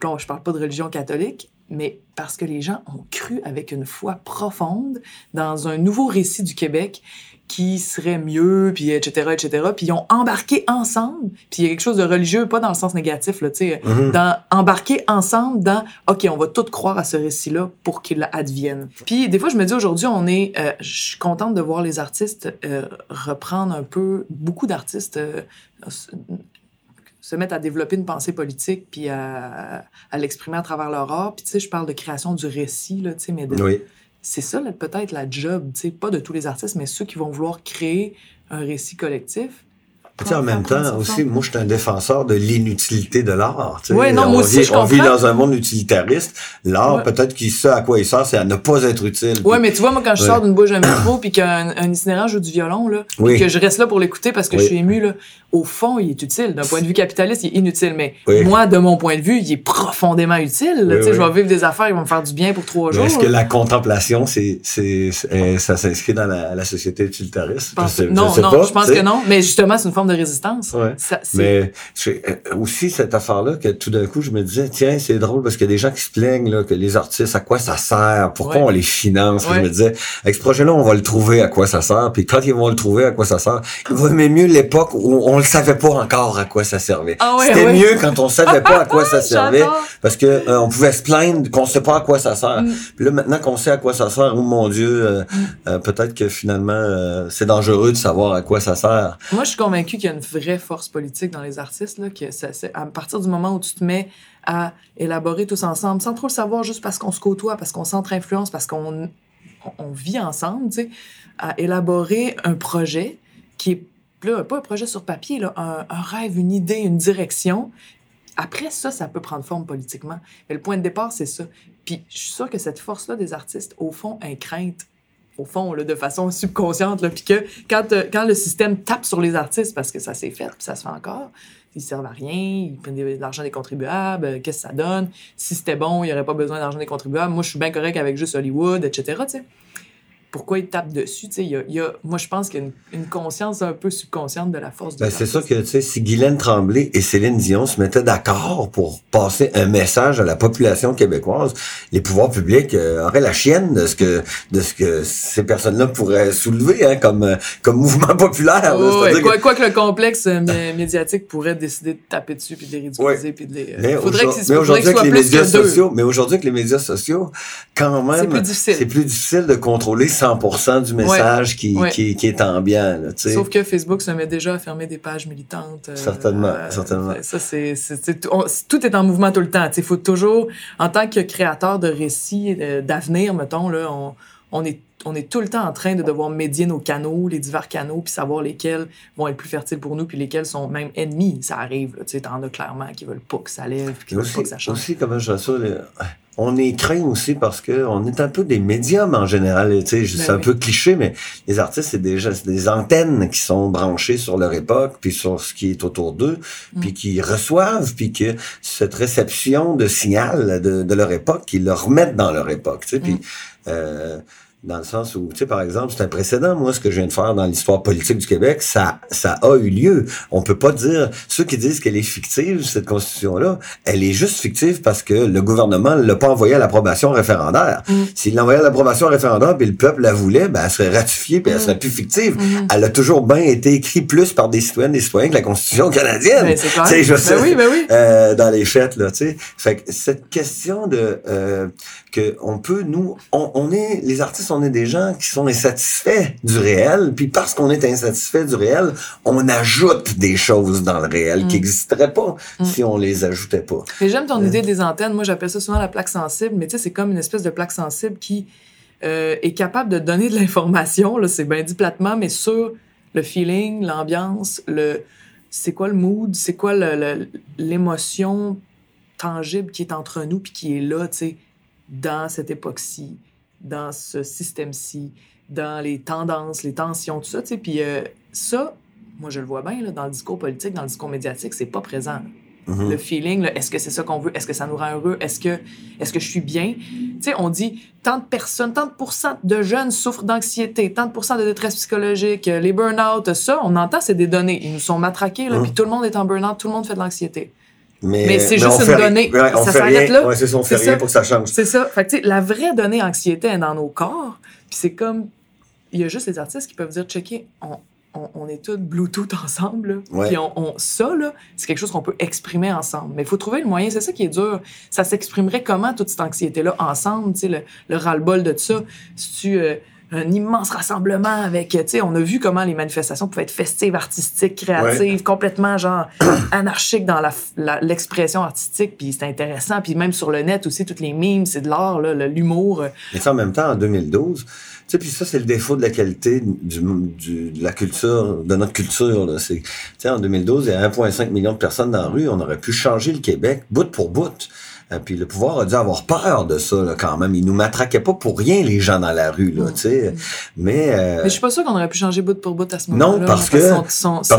bon, je parle pas de religion catholique, mais parce que les gens ont cru avec une foi profonde dans un nouveau récit du Québec qui serait mieux, puis etc., etc. Puis ils ont embarqué ensemble. Puis il y a quelque chose de religieux, pas dans le sens négatif, là, tu sais, mm-hmm. dans embarquer ensemble dans, OK, on va tout croire à ce récit-là pour qu'il advienne. Puis des fois, je me dis aujourd'hui, on est, euh, je suis contente de voir les artistes euh, reprendre un peu, beaucoup d'artistes euh, se mettre à développer une pensée politique puis à, à l'exprimer à travers leur art. Puis tu sais, je parle de création du récit, là, tu sais, mais de, oui c'est ça peut-être la job, pas de tous les artistes, mais ceux qui vont vouloir créer un récit collectif en même temps, aussi, moi, je suis un défenseur de l'inutilité de l'art. Oui, non, moi aussi, vit, On vit dans un monde utilitariste. L'art, peut-être qu'il sait à quoi il sert, c'est à ne pas être utile. Oui, mais tu vois, moi, quand je sors d'une bouche de métro, puis qu'un un itinérant joue du violon, là, que je reste là pour l'écouter parce que je suis ému, là, au fond, il est utile. D'un point de vue capitaliste, il est inutile. Mais moi, de mon point de vue, il est profondément utile. tu sais, je vais vivre des affaires, ils vont me faire du bien pour trois jours. Est-ce que la contemplation, c'est, c'est, ça s'inscrit dans la, société utilitariste? non, non, je pense que non. Mais justement, c'est une forme de résistance. mais euh, aussi cette affaire-là que tout d'un coup, je me disais, tiens, c'est drôle parce qu'il y a des gens qui se plaignent là, que les artistes, à quoi ça sert? Pourquoi on les finance? Je me disais, avec ce projet-là, on va le trouver à quoi ça sert. Puis quand ils vont le trouver à quoi ça sert, il va aimer mieux l'époque où on le savait pas encore à quoi ça servait. Ah C'était mieux quand on savait pas à quoi ça servait parce que euh, on pouvait se plaindre qu'on sait pas à quoi ça sert. Mm. Puis là maintenant qu'on sait à quoi ça sert, oh mon dieu, euh, mm. peut-être que finalement c'est dangereux de savoir à quoi ça sert. Moi, je suis convaincu qu'il y a une vraie force politique dans les artistes là, que ça, à partir du moment où tu te mets à élaborer tous ensemble, sans trop le savoir, juste parce qu'on se côtoie, parce qu'on s'entre-influence, parce qu'on on vit ensemble, tu sais, à élaborer un projet qui est là, pas un projet sur papier, là, un, rêve, une idée, une direction. Après ça, ça peut prendre forme politiquement. Mais le point de départ, c'est ça. Puis je suis sûre que cette force-là des artistes, au fond, est crainte au fond, là, de façon subconsciente, là, puis que quand, euh, quand le système tape sur les artistes, parce que ça s'est fait, puis ça se fait encore, ils servent à rien, ils prennent de l'argent des contribuables, euh, qu'est-ce que ça donne? Si c'était bon, il n'y aurait pas besoin d'argent des contribuables. Moi, je suis bien correct avec juste Hollywood, etc., pourquoi il tape dessus. Il y a, y a, moi, je pense qu'il y a une, conscience un peu subconsciente de la force ben, C'est ça que, tu sais, si Guylaine Tremblay et Céline Dion se mettaient d'accord pour passer un message à la population québécoise, les pouvoirs publics euh, auraient la chienne de ce que, de ce que ces personnes-là pourraient soulever hein, comme, euh, comme mouvement populaire. quoi, quoi, que le complexe euh, médiatique pourrait décider de taper dessus puis de les ridiculiser puis de les... Mais, aujourd'hui avec les médias sociaux, mais aujourd'hui avec les médias sociaux, quand même, c'est plus difficile, plus difficile de contrôler 100% du message qui, qui, qui, est ambiant. Là, Sauf que Facebook se met déjà à fermer des pages militantes. Euh, certainement, euh, certainement. Ça, c'est, tout est en mouvement tout le temps. Il faut toujours, en tant que créateur de récits euh, d'avenir, mettons, là, on, on est on est tout le temps en train de devoir médier nos canaux, les divers canaux, puis savoir lesquels vont être plus fertiles pour nous, puis lesquels sont même ennemis. Ça arrive, tu sais, t'en as clairement qui veulent pas que ça lève, qui veulent pas que ça change. Aussi, comment je ça, on est craint aussi parce que on est un peu des médiums en général. Tu sais, c'est ben un peu cliché, mais les artistes, c'est déjà des antennes qui sont branchées sur leur époque, puis sur ce qui est autour d'eux, mm. puis qui reçoivent, puis que cette réception de signal de, leur époque, qu'ils le remettent dans leur époque. Tu sais, puis mm. euh, Dans le sens où, tu sais, par exemple, c'est un précédent, moi, ce que je viens de faire dans l'histoire politique du Québec, ça, ça a eu lieu. On peut pas dire, ceux qui disent qu'elle est fictive, cette constitution-là, elle est juste fictive parce que le gouvernement l'a pas envoyé à l'approbation référendaire. Mm. S'il l'envoyait à l'approbation référendaire, puis le peuple la voulait, ben, elle serait ratifiée, puis elle Mm. serait plus fictive. Mhm. Elle a toujours bien été écrite plus par des citoyennes et des citoyens que la constitution canadienne. Ben, c'est clair. Tu sais, je Ben sais, oui, ben oui. euh, dans les fêtes, là, tu sais. Fait que cette question de euh, que on peut, nous, on, on est, les artistes, on est des gens qui sont insatisfaits du réel, puis parce qu'on est insatisfait du réel, on ajoute des choses dans le réel Mm. qui n'existeraient pas Mm. si on les ajoutait pas. Mais j'aime ton Euh. idée des antennes. Moi, j'appelle ça souvent la plaque sensible, mais tu sais, c'est comme une espèce de plaque sensible qui euh, est capable de donner de l'information, là, c'est bien dit platement, mais sur le feeling, l'ambiance, le c'est quoi le mood, c'est quoi l'émotion tangible qui est entre nous puis qui est là, tu sais, dans cette époque-ci, dans ce système-ci, dans les tendances, les tensions, tout ça, tu sais. Puis euh, ça, moi, je le vois bien, là, dans le discours politique, dans le discours médiatique, c'est pas présent. Mhm. le feeling, est-ce que c'est ça qu'on veut, est-ce que ça nous rend heureux, est-ce que, est-ce que je suis bien? Tu sais, on dit tant de personnes, tant de pourcents de jeunes souffrent d'anxiété, tant de pourcents de détresse psychologique, les burn-out, ça, on entend, c'est des données. Ils nous sont matraqués, là, Mhm. puis tout le monde est en burn-out, tout le monde fait de l'anxiété. Mais, Mais c'est on juste une fait- donnée. ouais, Ça s'arrête là. Ouais, c'est ça, on fait C'est rien ça. pour que ça change. C'est ça. Fait que, la vraie donnée anxiété est dans nos corps, puis c'est comme, il y a juste les artistes qui peuvent dire, checker, on, on, on est tous Bluetooth ensemble. Puis on, on- ça, c'est quelque chose qu'on peut exprimer ensemble. Mais il faut trouver le moyen, c'est ça qui est dur. Ça s'exprimerait comment, toute cette anxiété-là, ensemble, le, le ras-le-bol de ça? Si tu... euh, un immense rassemblement avec, tu sais, on a vu comment les manifestations pouvaient être festives, artistiques, créatives, complètement genre anarchiques dans l'expression artistique, puis c'est intéressant, puis même sur le net aussi, toutes les mimes, c'est de l'art, l'humour. Mais ça, en même temps, en 2012, tu sais, puis ça, c'est le défaut de la qualité du, du- de la culture, de notre culture. là. C'est, tu sais, en 2012, il y a 1,5 million de personnes dans la rue. On aurait pu changer le Québec bout pour bout. Euh, puis le pouvoir a dû avoir peur de ça, là, quand même. Ils nous matraquaient pas pour rien, les gens dans la rue, là, tu sais. Mais, euh, Mais je suis pas sûre qu'on aurait pu changer bout pour bout à ce moment-là. Non, parce que- c'est-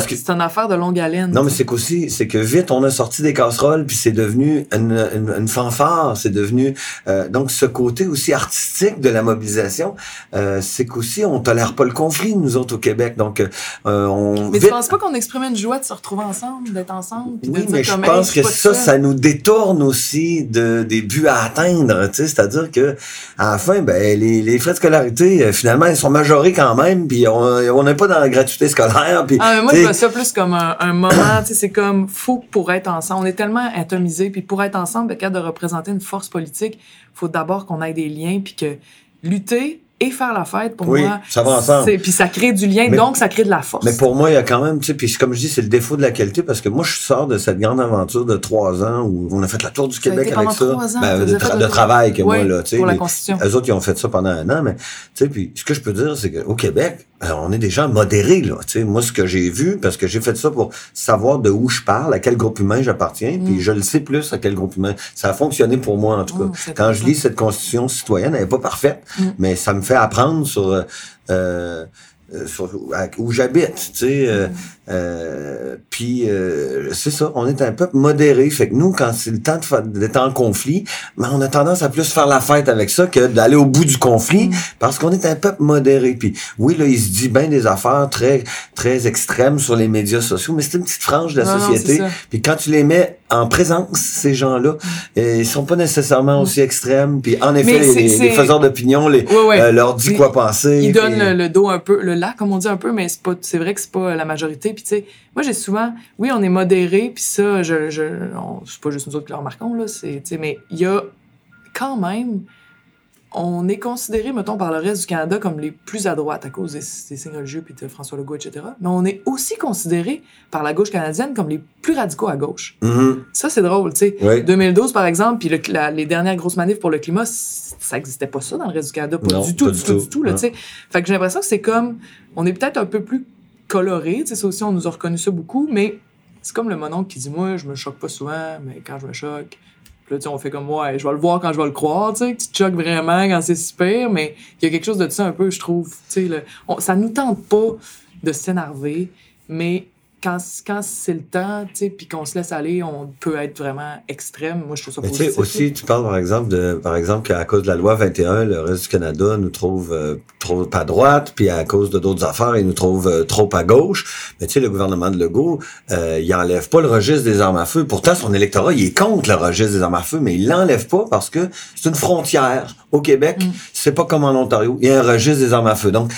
que- c'est une affaire de longue haleine. Non, mais tu c'est qu'aussi, c'est que vite, on a sorti des casseroles, puis c'est devenu une, une, une fanfare, c'est devenu... euh, donc, ce côté aussi artistique de la mobilisation, euh, c'est qu'aussi, on tolère pas le conflit, nous autres, au Québec. Donc, euh, on... Mais tu vite- penses pas qu'on exprimait une joie de se retrouver ensemble, d'être ensemble? Oui, mais je pense que ça, ça nous détourne aussi de, des buts à atteindre, tu sais, c'est-à-dire que à la fin, ben, les, les frais de scolarité, euh, finalement, ils sont majorés quand même, puis on n'est pas dans la gratuité scolaire, puis Ah, moi, je vois ça plus comme un, un moment, tu sais, c'est comme fou pour être ensemble. On est tellement atomisés, puis pour être ensemble, être capable de représenter une force politique, faut d'abord qu'on ait des liens, puis que lutter et faire la fête, pour Oui, moi, ça va ensemble. Puis ça crée du lien, Mais- donc ça crée de la force. Mais pour moi, il y a quand même, tu sais, puis comme je dis, c'est le défaut de la qualité parce que moi, je sors de cette grande aventure de trois ans où on a fait la tour du Ça Québec avec ça. ans, Ben, de, tra- travail que moi, là, tu sais. pour la les- Constitution. Eux autres, ils ont fait ça pendant un an, mais, tu sais, puis ce que je peux dire, c'est qu'au Québec, ben, on est des gens modérés, là, tu sais. Moi, ce que j'ai vu, parce que j'ai fait ça pour savoir de où je parle, à quel groupe humain j'appartiens, puis Mm. je le sais plus à quel groupe humain. Ça a fonctionné pour moi, en tout cas. Mm, c'est Quand je lis cette constitution citoyenne, elle est pas parfaite, Mm. mais ça me fait apprendre sur, euh, euh, sur à- où j'habite, tu sais. euh, euh, puis euh, c'est ça, on est un peuple modéré. Fait que nous, quand c'est le temps d'être en conflit, ben, on a tendance à plus faire la fête avec ça que d'aller au bout du conflit, Mm. parce qu'on est un peuple modéré. Puis oui, là, il se dit bien des affaires très très extrêmes sur les médias sociaux, mais c'est une petite frange de la Non, non, société. ça. Puis quand tu les mets en présence, ces gens-là, euh, ils sont pas nécessairement aussi extrêmes. Puis en effet, Mm. Les, les- faiseurs d'opinion les, Ouais, ouais. euh, leur dit quoi penser. il donne puis- le, le dos un peu, le là, comme on dit un peu, mais c'est pas, c'est vrai que c'est pas la majorité. Puis tu sais, moi j'ai souvent, oui, on est modéré, puis ça, je, je, c'est pas juste nous autres qui le remarquons là, c'est, mais il y a quand même, on est considéré, mettons, par le reste du Canada comme les plus à droite à cause des, des signes religieux puis de François Legault, etc. Mais on est aussi considéré par la gauche canadienne comme les plus radicaux à gauche. Mhm. Ça, c'est drôle, tu sais. Oui. 2012, par exemple, puis le- la- les dernières grosses manifs pour le climat, ça n'existait pas ça dans le reste du Canada. Pas Non, du tout, pas du tout, du tout. Là, tu sais. fait que j'ai l'impression que c'est comme. On est peut-être un peu plus coloré. tu sais, Ça aussi, on nous a reconnu ça beaucoup, mais c'est comme le mononcle qui dit Moi, je me choque pas souvent, mais quand je me choque. Puis là, on fait comme moi, je vais le voir quand je vais le croire, tu sais, que tu choques vraiment quand c'est super, mais il y a quelque chose de ça un peu, je trouve. Tu sais, ça nous tente pas de s'énerver, mais quand, quand c'est le temps, tu sais, puis qu'on se laisse aller, on peut être vraiment extrême. Moi, je trouve ça Mais tu sais, positif. aussi, tu parles par exemple de, par exemple, qu'à cause de la loi 21, le reste du Canada nous trouve euh, trop à droite, puis à cause de d'autres affaires, il nous trouve euh, trop à gauche. Mais tu sais, le gouvernement de Legault, euh, il enlève pas le registre des armes à feu. Pourtant, son électorat, il est contre le registre des armes à feu, mais il l'enlève pas parce que c'est une frontière. Au Québec, Mm. c'est pas comme en Ontario. Il y a un registre des armes à feu. Donc,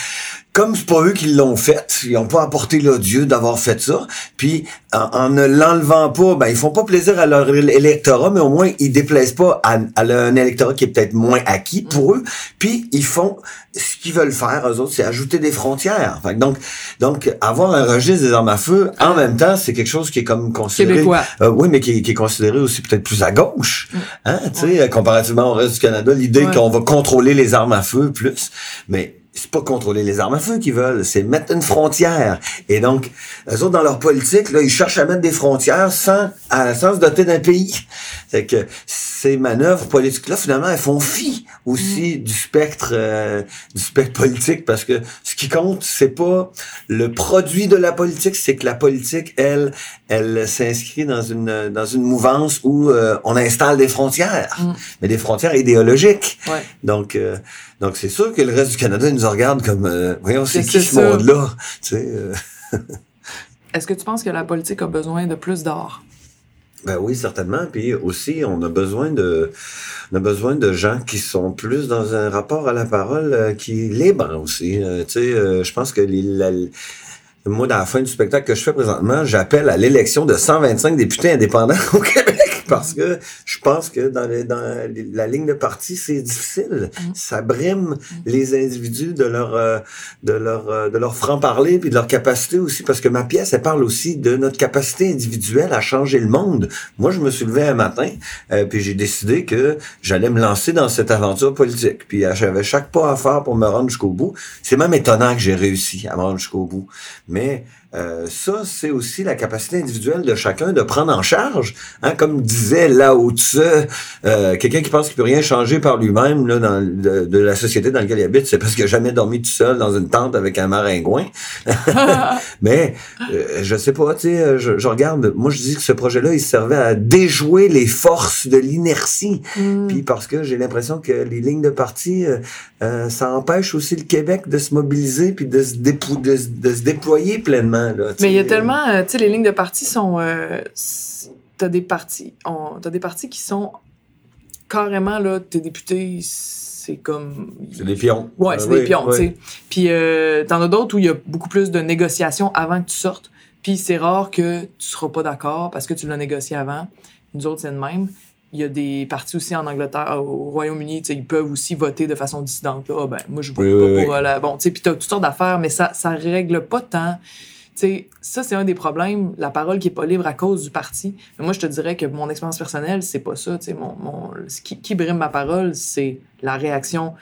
comme c'est pas eux qui l'ont fait, ils ont pas apporté l'odieux d'avoir fait ça. Puis en, en ne l'enlevant pas, ben ils font pas plaisir à leur électorat, mais au moins ils déplaisent pas à, à un électorat qui est peut-être moins acquis pour eux. Puis ils font ce qu'ils veulent faire, eux autres, c'est ajouter des frontières. Fait que donc, donc avoir un registre des armes à feu en même temps, c'est quelque chose qui est comme considéré. Euh, oui, mais qui, qui est considéré aussi peut-être plus à gauche, hein, tu sais, comparativement au reste du Canada, l'idée Ouais. qu'on va contrôler les armes à feu plus, mais c'est pas contrôler les armes à feu qu'ils veulent, c'est mettre une frontière. Et donc, eux autres, dans leur politique, là, ils cherchent à mettre des frontières sans, à, sans se doter d'un pays. C'est que ces manœuvres politiques-là, finalement, elles font fi aussi du spectre, euh, du spectre politique, parce que ce qui compte, c'est pas le produit de la politique, c'est que la politique, elle, elle s'inscrit dans une dans une mouvance où euh, on installe des frontières, Mm. mais des frontières idéologiques. Ouais. Donc, euh, donc c'est sûr que le reste du Canada nous regarde comme, euh, voyons, c'est qui ce monde-là, tu sais. euh. Est-ce que tu penses que la politique a besoin de plus d'art? Ben oui, certainement. Puis aussi, on a besoin de, on a besoin de gens qui sont plus dans un rapport à la parole euh, qui est libre aussi. Tu sais, je pense que les, la- moi, dans la fin du spectacle que je fais présentement, j'appelle à l'élection de 125 députés indépendants au Québec parce que je pense que dans, les- dans les- la ligne de parti, c'est difficile. Mm. Ça brime les individus de leur euh, de leur euh, de leur franc-parler puis de leur capacité aussi parce que ma pièce elle parle aussi de notre capacité individuelle à changer le monde. Moi, je me suis levé un matin euh, puis j'ai décidé que j'allais me lancer dans cette aventure politique. Puis euh, j'avais chaque pas à faire pour me rendre jusqu'au bout. C'est même étonnant que j'ai réussi à me rendre jusqu'au bout. Mais euh, ça, c'est aussi la capacité individuelle de chacun de prendre en charge. Hein, comme disait là au-dessus, euh, quelqu'un qui pense qu'il peut rien changer par lui-même là, dans, de, de la société dans laquelle il habite, c'est parce qu'il a jamais dormi tout seul dans une tente avec un maringouin. Mais euh, je sais pas, tu sais, euh, je, je regarde, moi je dis que ce projet-là, il servait à déjouer les forces de l'inertie. Mm. Puis parce que j'ai l'impression que les lignes de parti, euh, ça empêche aussi le Québec de se mobiliser puis de se, dépou- de se déployer pleinement. Là, Mais il y a tellement, euh, tu sais, les lignes de partis sont, euh, t'as des partis, t'as des partis qui sont carrément là, tes députés, c'est comme, C'est des pions. ouais, Euh, c'est oui, des pions, oui. tu sais. Puis euh, t'en as d'autres où il y a beaucoup plus de négociations avant que tu sortes. Puis c'est rare que tu seras pas d'accord parce que tu l'as négocié avant. Nous autres, c'est le même. Il y a des partis aussi en Angleterre, au Royaume-Uni, tu sais, ils peuvent aussi voter de façon dissidente. Là, Ah, ben, moi, je vote Oui, pas pour la. Bon, tu sais, puis t'as toutes sortes d'affaires, mais ça, ça règle pas tant. Sais, ça, c'est un des problèmes, la parole qui est pas libre à cause du parti. Mais moi, je te dirais que mon expérience personnelle, c'est pas ça. Mon, mon, ce qui, qui brime ma parole, c'est la réaction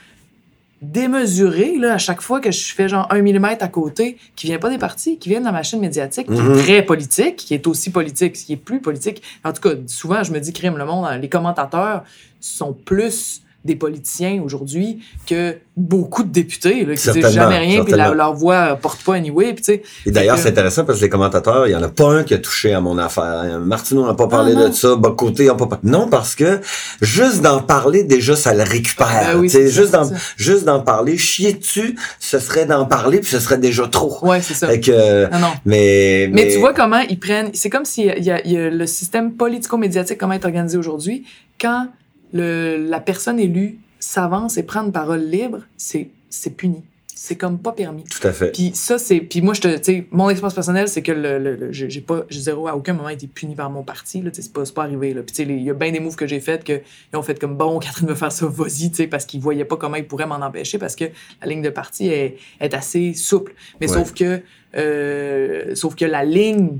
démesurée, là, à chaque fois que je fais genre un millimètre à côté, qui vient pas des partis, qui vient de la machine médiatique, qui est très politique, qui est aussi politique, qui est plus politique. En tout cas, souvent, je me dis, crime, le monde, hein, les commentateurs sont plus des politiciens aujourd'hui que beaucoup de députés là, qui disent jamais rien puis la- leur voix euh, porte pas anyway puis tu sais Et d'ailleurs, c'est intéressant parce que les commentateurs, il y en a pas un qui a touché à mon affaire. hein. Martineau n'a pas parlé Ah, non. de ça, Bocoté n'a pas parlé. Non, parce que juste d'en parler, déjà, ça le récupère. Ben oui, c'est juste d'en, juste d'en parler, chier dessus, ce serait d'en parler puis ce serait déjà trop. ouais c'est ça Fait que, non non mais, Mais, tu vois comment ils prennent. C'est comme s'il y, a- il y a- il y a le système politico-médiatique, comment est organisé aujourd'hui. Quand le, la personne élue s'avance et prend une parole libre, c'est c'est puni. C'est comme pas permis. tout à fait. Puis ça, c'est. Puis moi, je te. Tu sais, mon expérience personnelle, c'est que le, le- le- j'ai pas. Zéro à aucun moment été puni par mon parti. Là, tu sais, c'est pas, c'est pas arrivé. Là. Puis tu sais, il y a bien des moves que j'ai faits que ils ont fait comme bon, Catherine veut faire ça, vas-y, tu sais, parce qu'ils voyaient pas comment ils pourraient m'en empêcher parce que la ligne de parti est, est assez souple. Mais Ouais. sauf que. euh, sauf que la ligne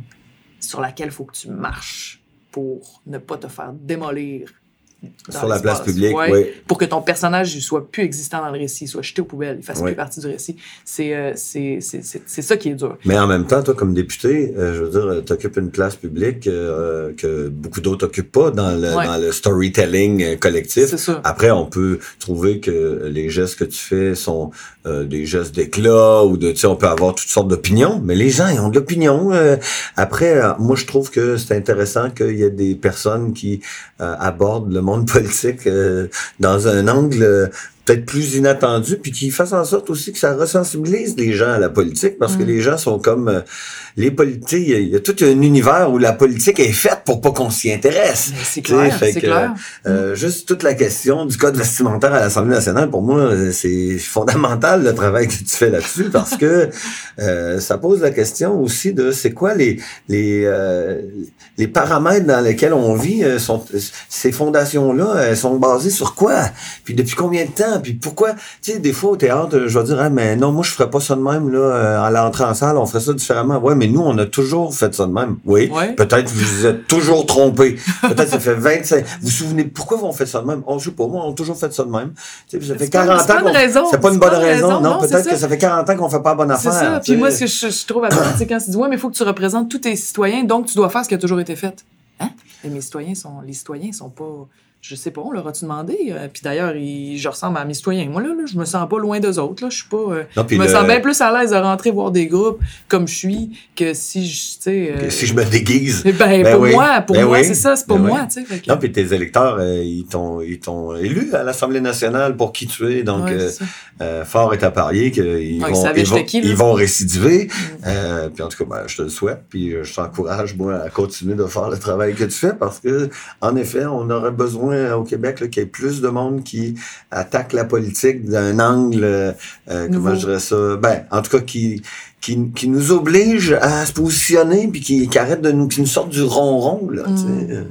sur laquelle il faut que tu marches pour ne pas te faire démolir sur la place publique, oui. Pour que ton personnage ne soit plus existant dans le récit, soit jeté aux poubelles, il fasse plus partie du récit. Euh, c'est c'est ça qui est dur. Mais en même temps, toi, comme député, euh, je veux dire, tu occupes une place publique euh, que beaucoup d'autres n'occupent pas dans le, dans le storytelling collectif. Ça. Après, on peut trouver que les gestes que tu fais sont des gestes d'éclat ou de, tu sais, on peut avoir toutes sortes d'opinions, mais les gens, ils ont de l'opinion. après, moi, je trouve que c'est intéressant qu'il y ait des personnes qui abordent le monde politique euh, dans un angle euh, peut-être plus inattendu, puis qui fasse en sorte aussi que ça ressensibilise les gens à la politique, parce que mm. les gens sont comme euh, les politiques. Il y, a tout un univers où la politique est faite pour pas qu'on s'y intéresse. C'est clair, c'est clair. Euh, juste toute la question du code vestimentaire à l'Assemblée nationale, pour moi, c'est fondamental le travail que tu fais là-dessus, parce que euh, ça pose la question aussi de c'est quoi les les les paramètres dans lesquels on vit. sont ces fondations là, elles sont basées sur quoi? Puis depuis combien de temps puis pourquoi, tu sais, des fois au théâtre, je vais dire, ah, mais non, moi, je ferais pas ça de même, là, euh, à l'entrée en salle, on ferait ça différemment. Ouais, mais nous, on a toujours fait ça de même. Oui. Peut-être vous vous êtes toujours trompé. Peut-être ça fait 25. Vous vous souvenez, pourquoi on fait ça de même? On joue pas, moi, on a toujours fait ça de même. Tu sais, ça fait 40 ans. C'est pas une bonne raison. Non, peut-être que ça fait 40 ans qu'on fait pas bonne affaire. C'est ça. Puis moi, ce que je, trouve à c'est quand tu dis, ouais, mais il faut que tu représentes tous tes citoyens, donc tu dois faire ce qui a toujours été fait. Hein? Et mes citoyens sont, les citoyens sont pas, je sais pas, on leur a-tu demandé? Euh, puis d'ailleurs, je ressemble à mes citoyens. Moi, là, là, je me sens pas loin d'eux autres. Là. Je suis pas. Euh, je me sens bien plus à l'aise de rentrer voir des groupes comme je suis que si je. sais euh, si je me déguise. Ben, ben pour moi, pour ben moi, c'est ça, c'est pour ben moi. Que... Non, puis tes électeurs, ils t'ont ils t'ont élu à l'Assemblée nationale pour qui tu es. Donc, fort est à parier qu'ils vont, ils vont, ils vont récidiver. Mm. puis en tout cas, ben, je te le souhaite. Puis je t'encourage, moi, à continuer de faire le travail que tu fais parce que, en effet, on aurait besoin au Québec qu'il y ait plus de monde qui attaque la politique d'un angle, euh, comment je dirais ça, ben, en tout cas, qui, qui, qui nous oblige à se positionner puis qui, qui arrête de nous, qui nous sorte du ronron, là, mm.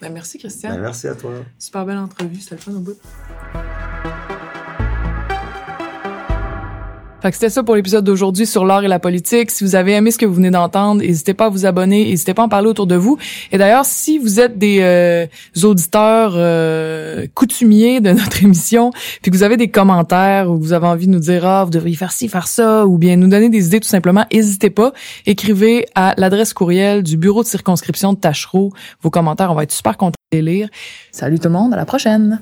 ben, merci, Christian. Ben, merci à toi. Super belle entrevue, c'était le fun au bout. Fait que c'était ça pour l'épisode d'aujourd'hui sur l'art et la politique. Si vous avez aimé ce que vous venez d'entendre, n'hésitez pas à vous abonner, n'hésitez pas à en parler autour de vous. Et d'ailleurs, si vous êtes des euh, auditeurs euh, coutumiers de notre émission, puis que vous avez des commentaires ou vous avez envie de nous dire ah vous devriez faire ci, faire ça, ou bien nous donner des idées tout simplement, n'hésitez pas. Écrivez à l'adresse courriel du bureau de circonscription de Tachereau vos commentaires. On va être super contents de les lire. Salut tout le monde, à la prochaine.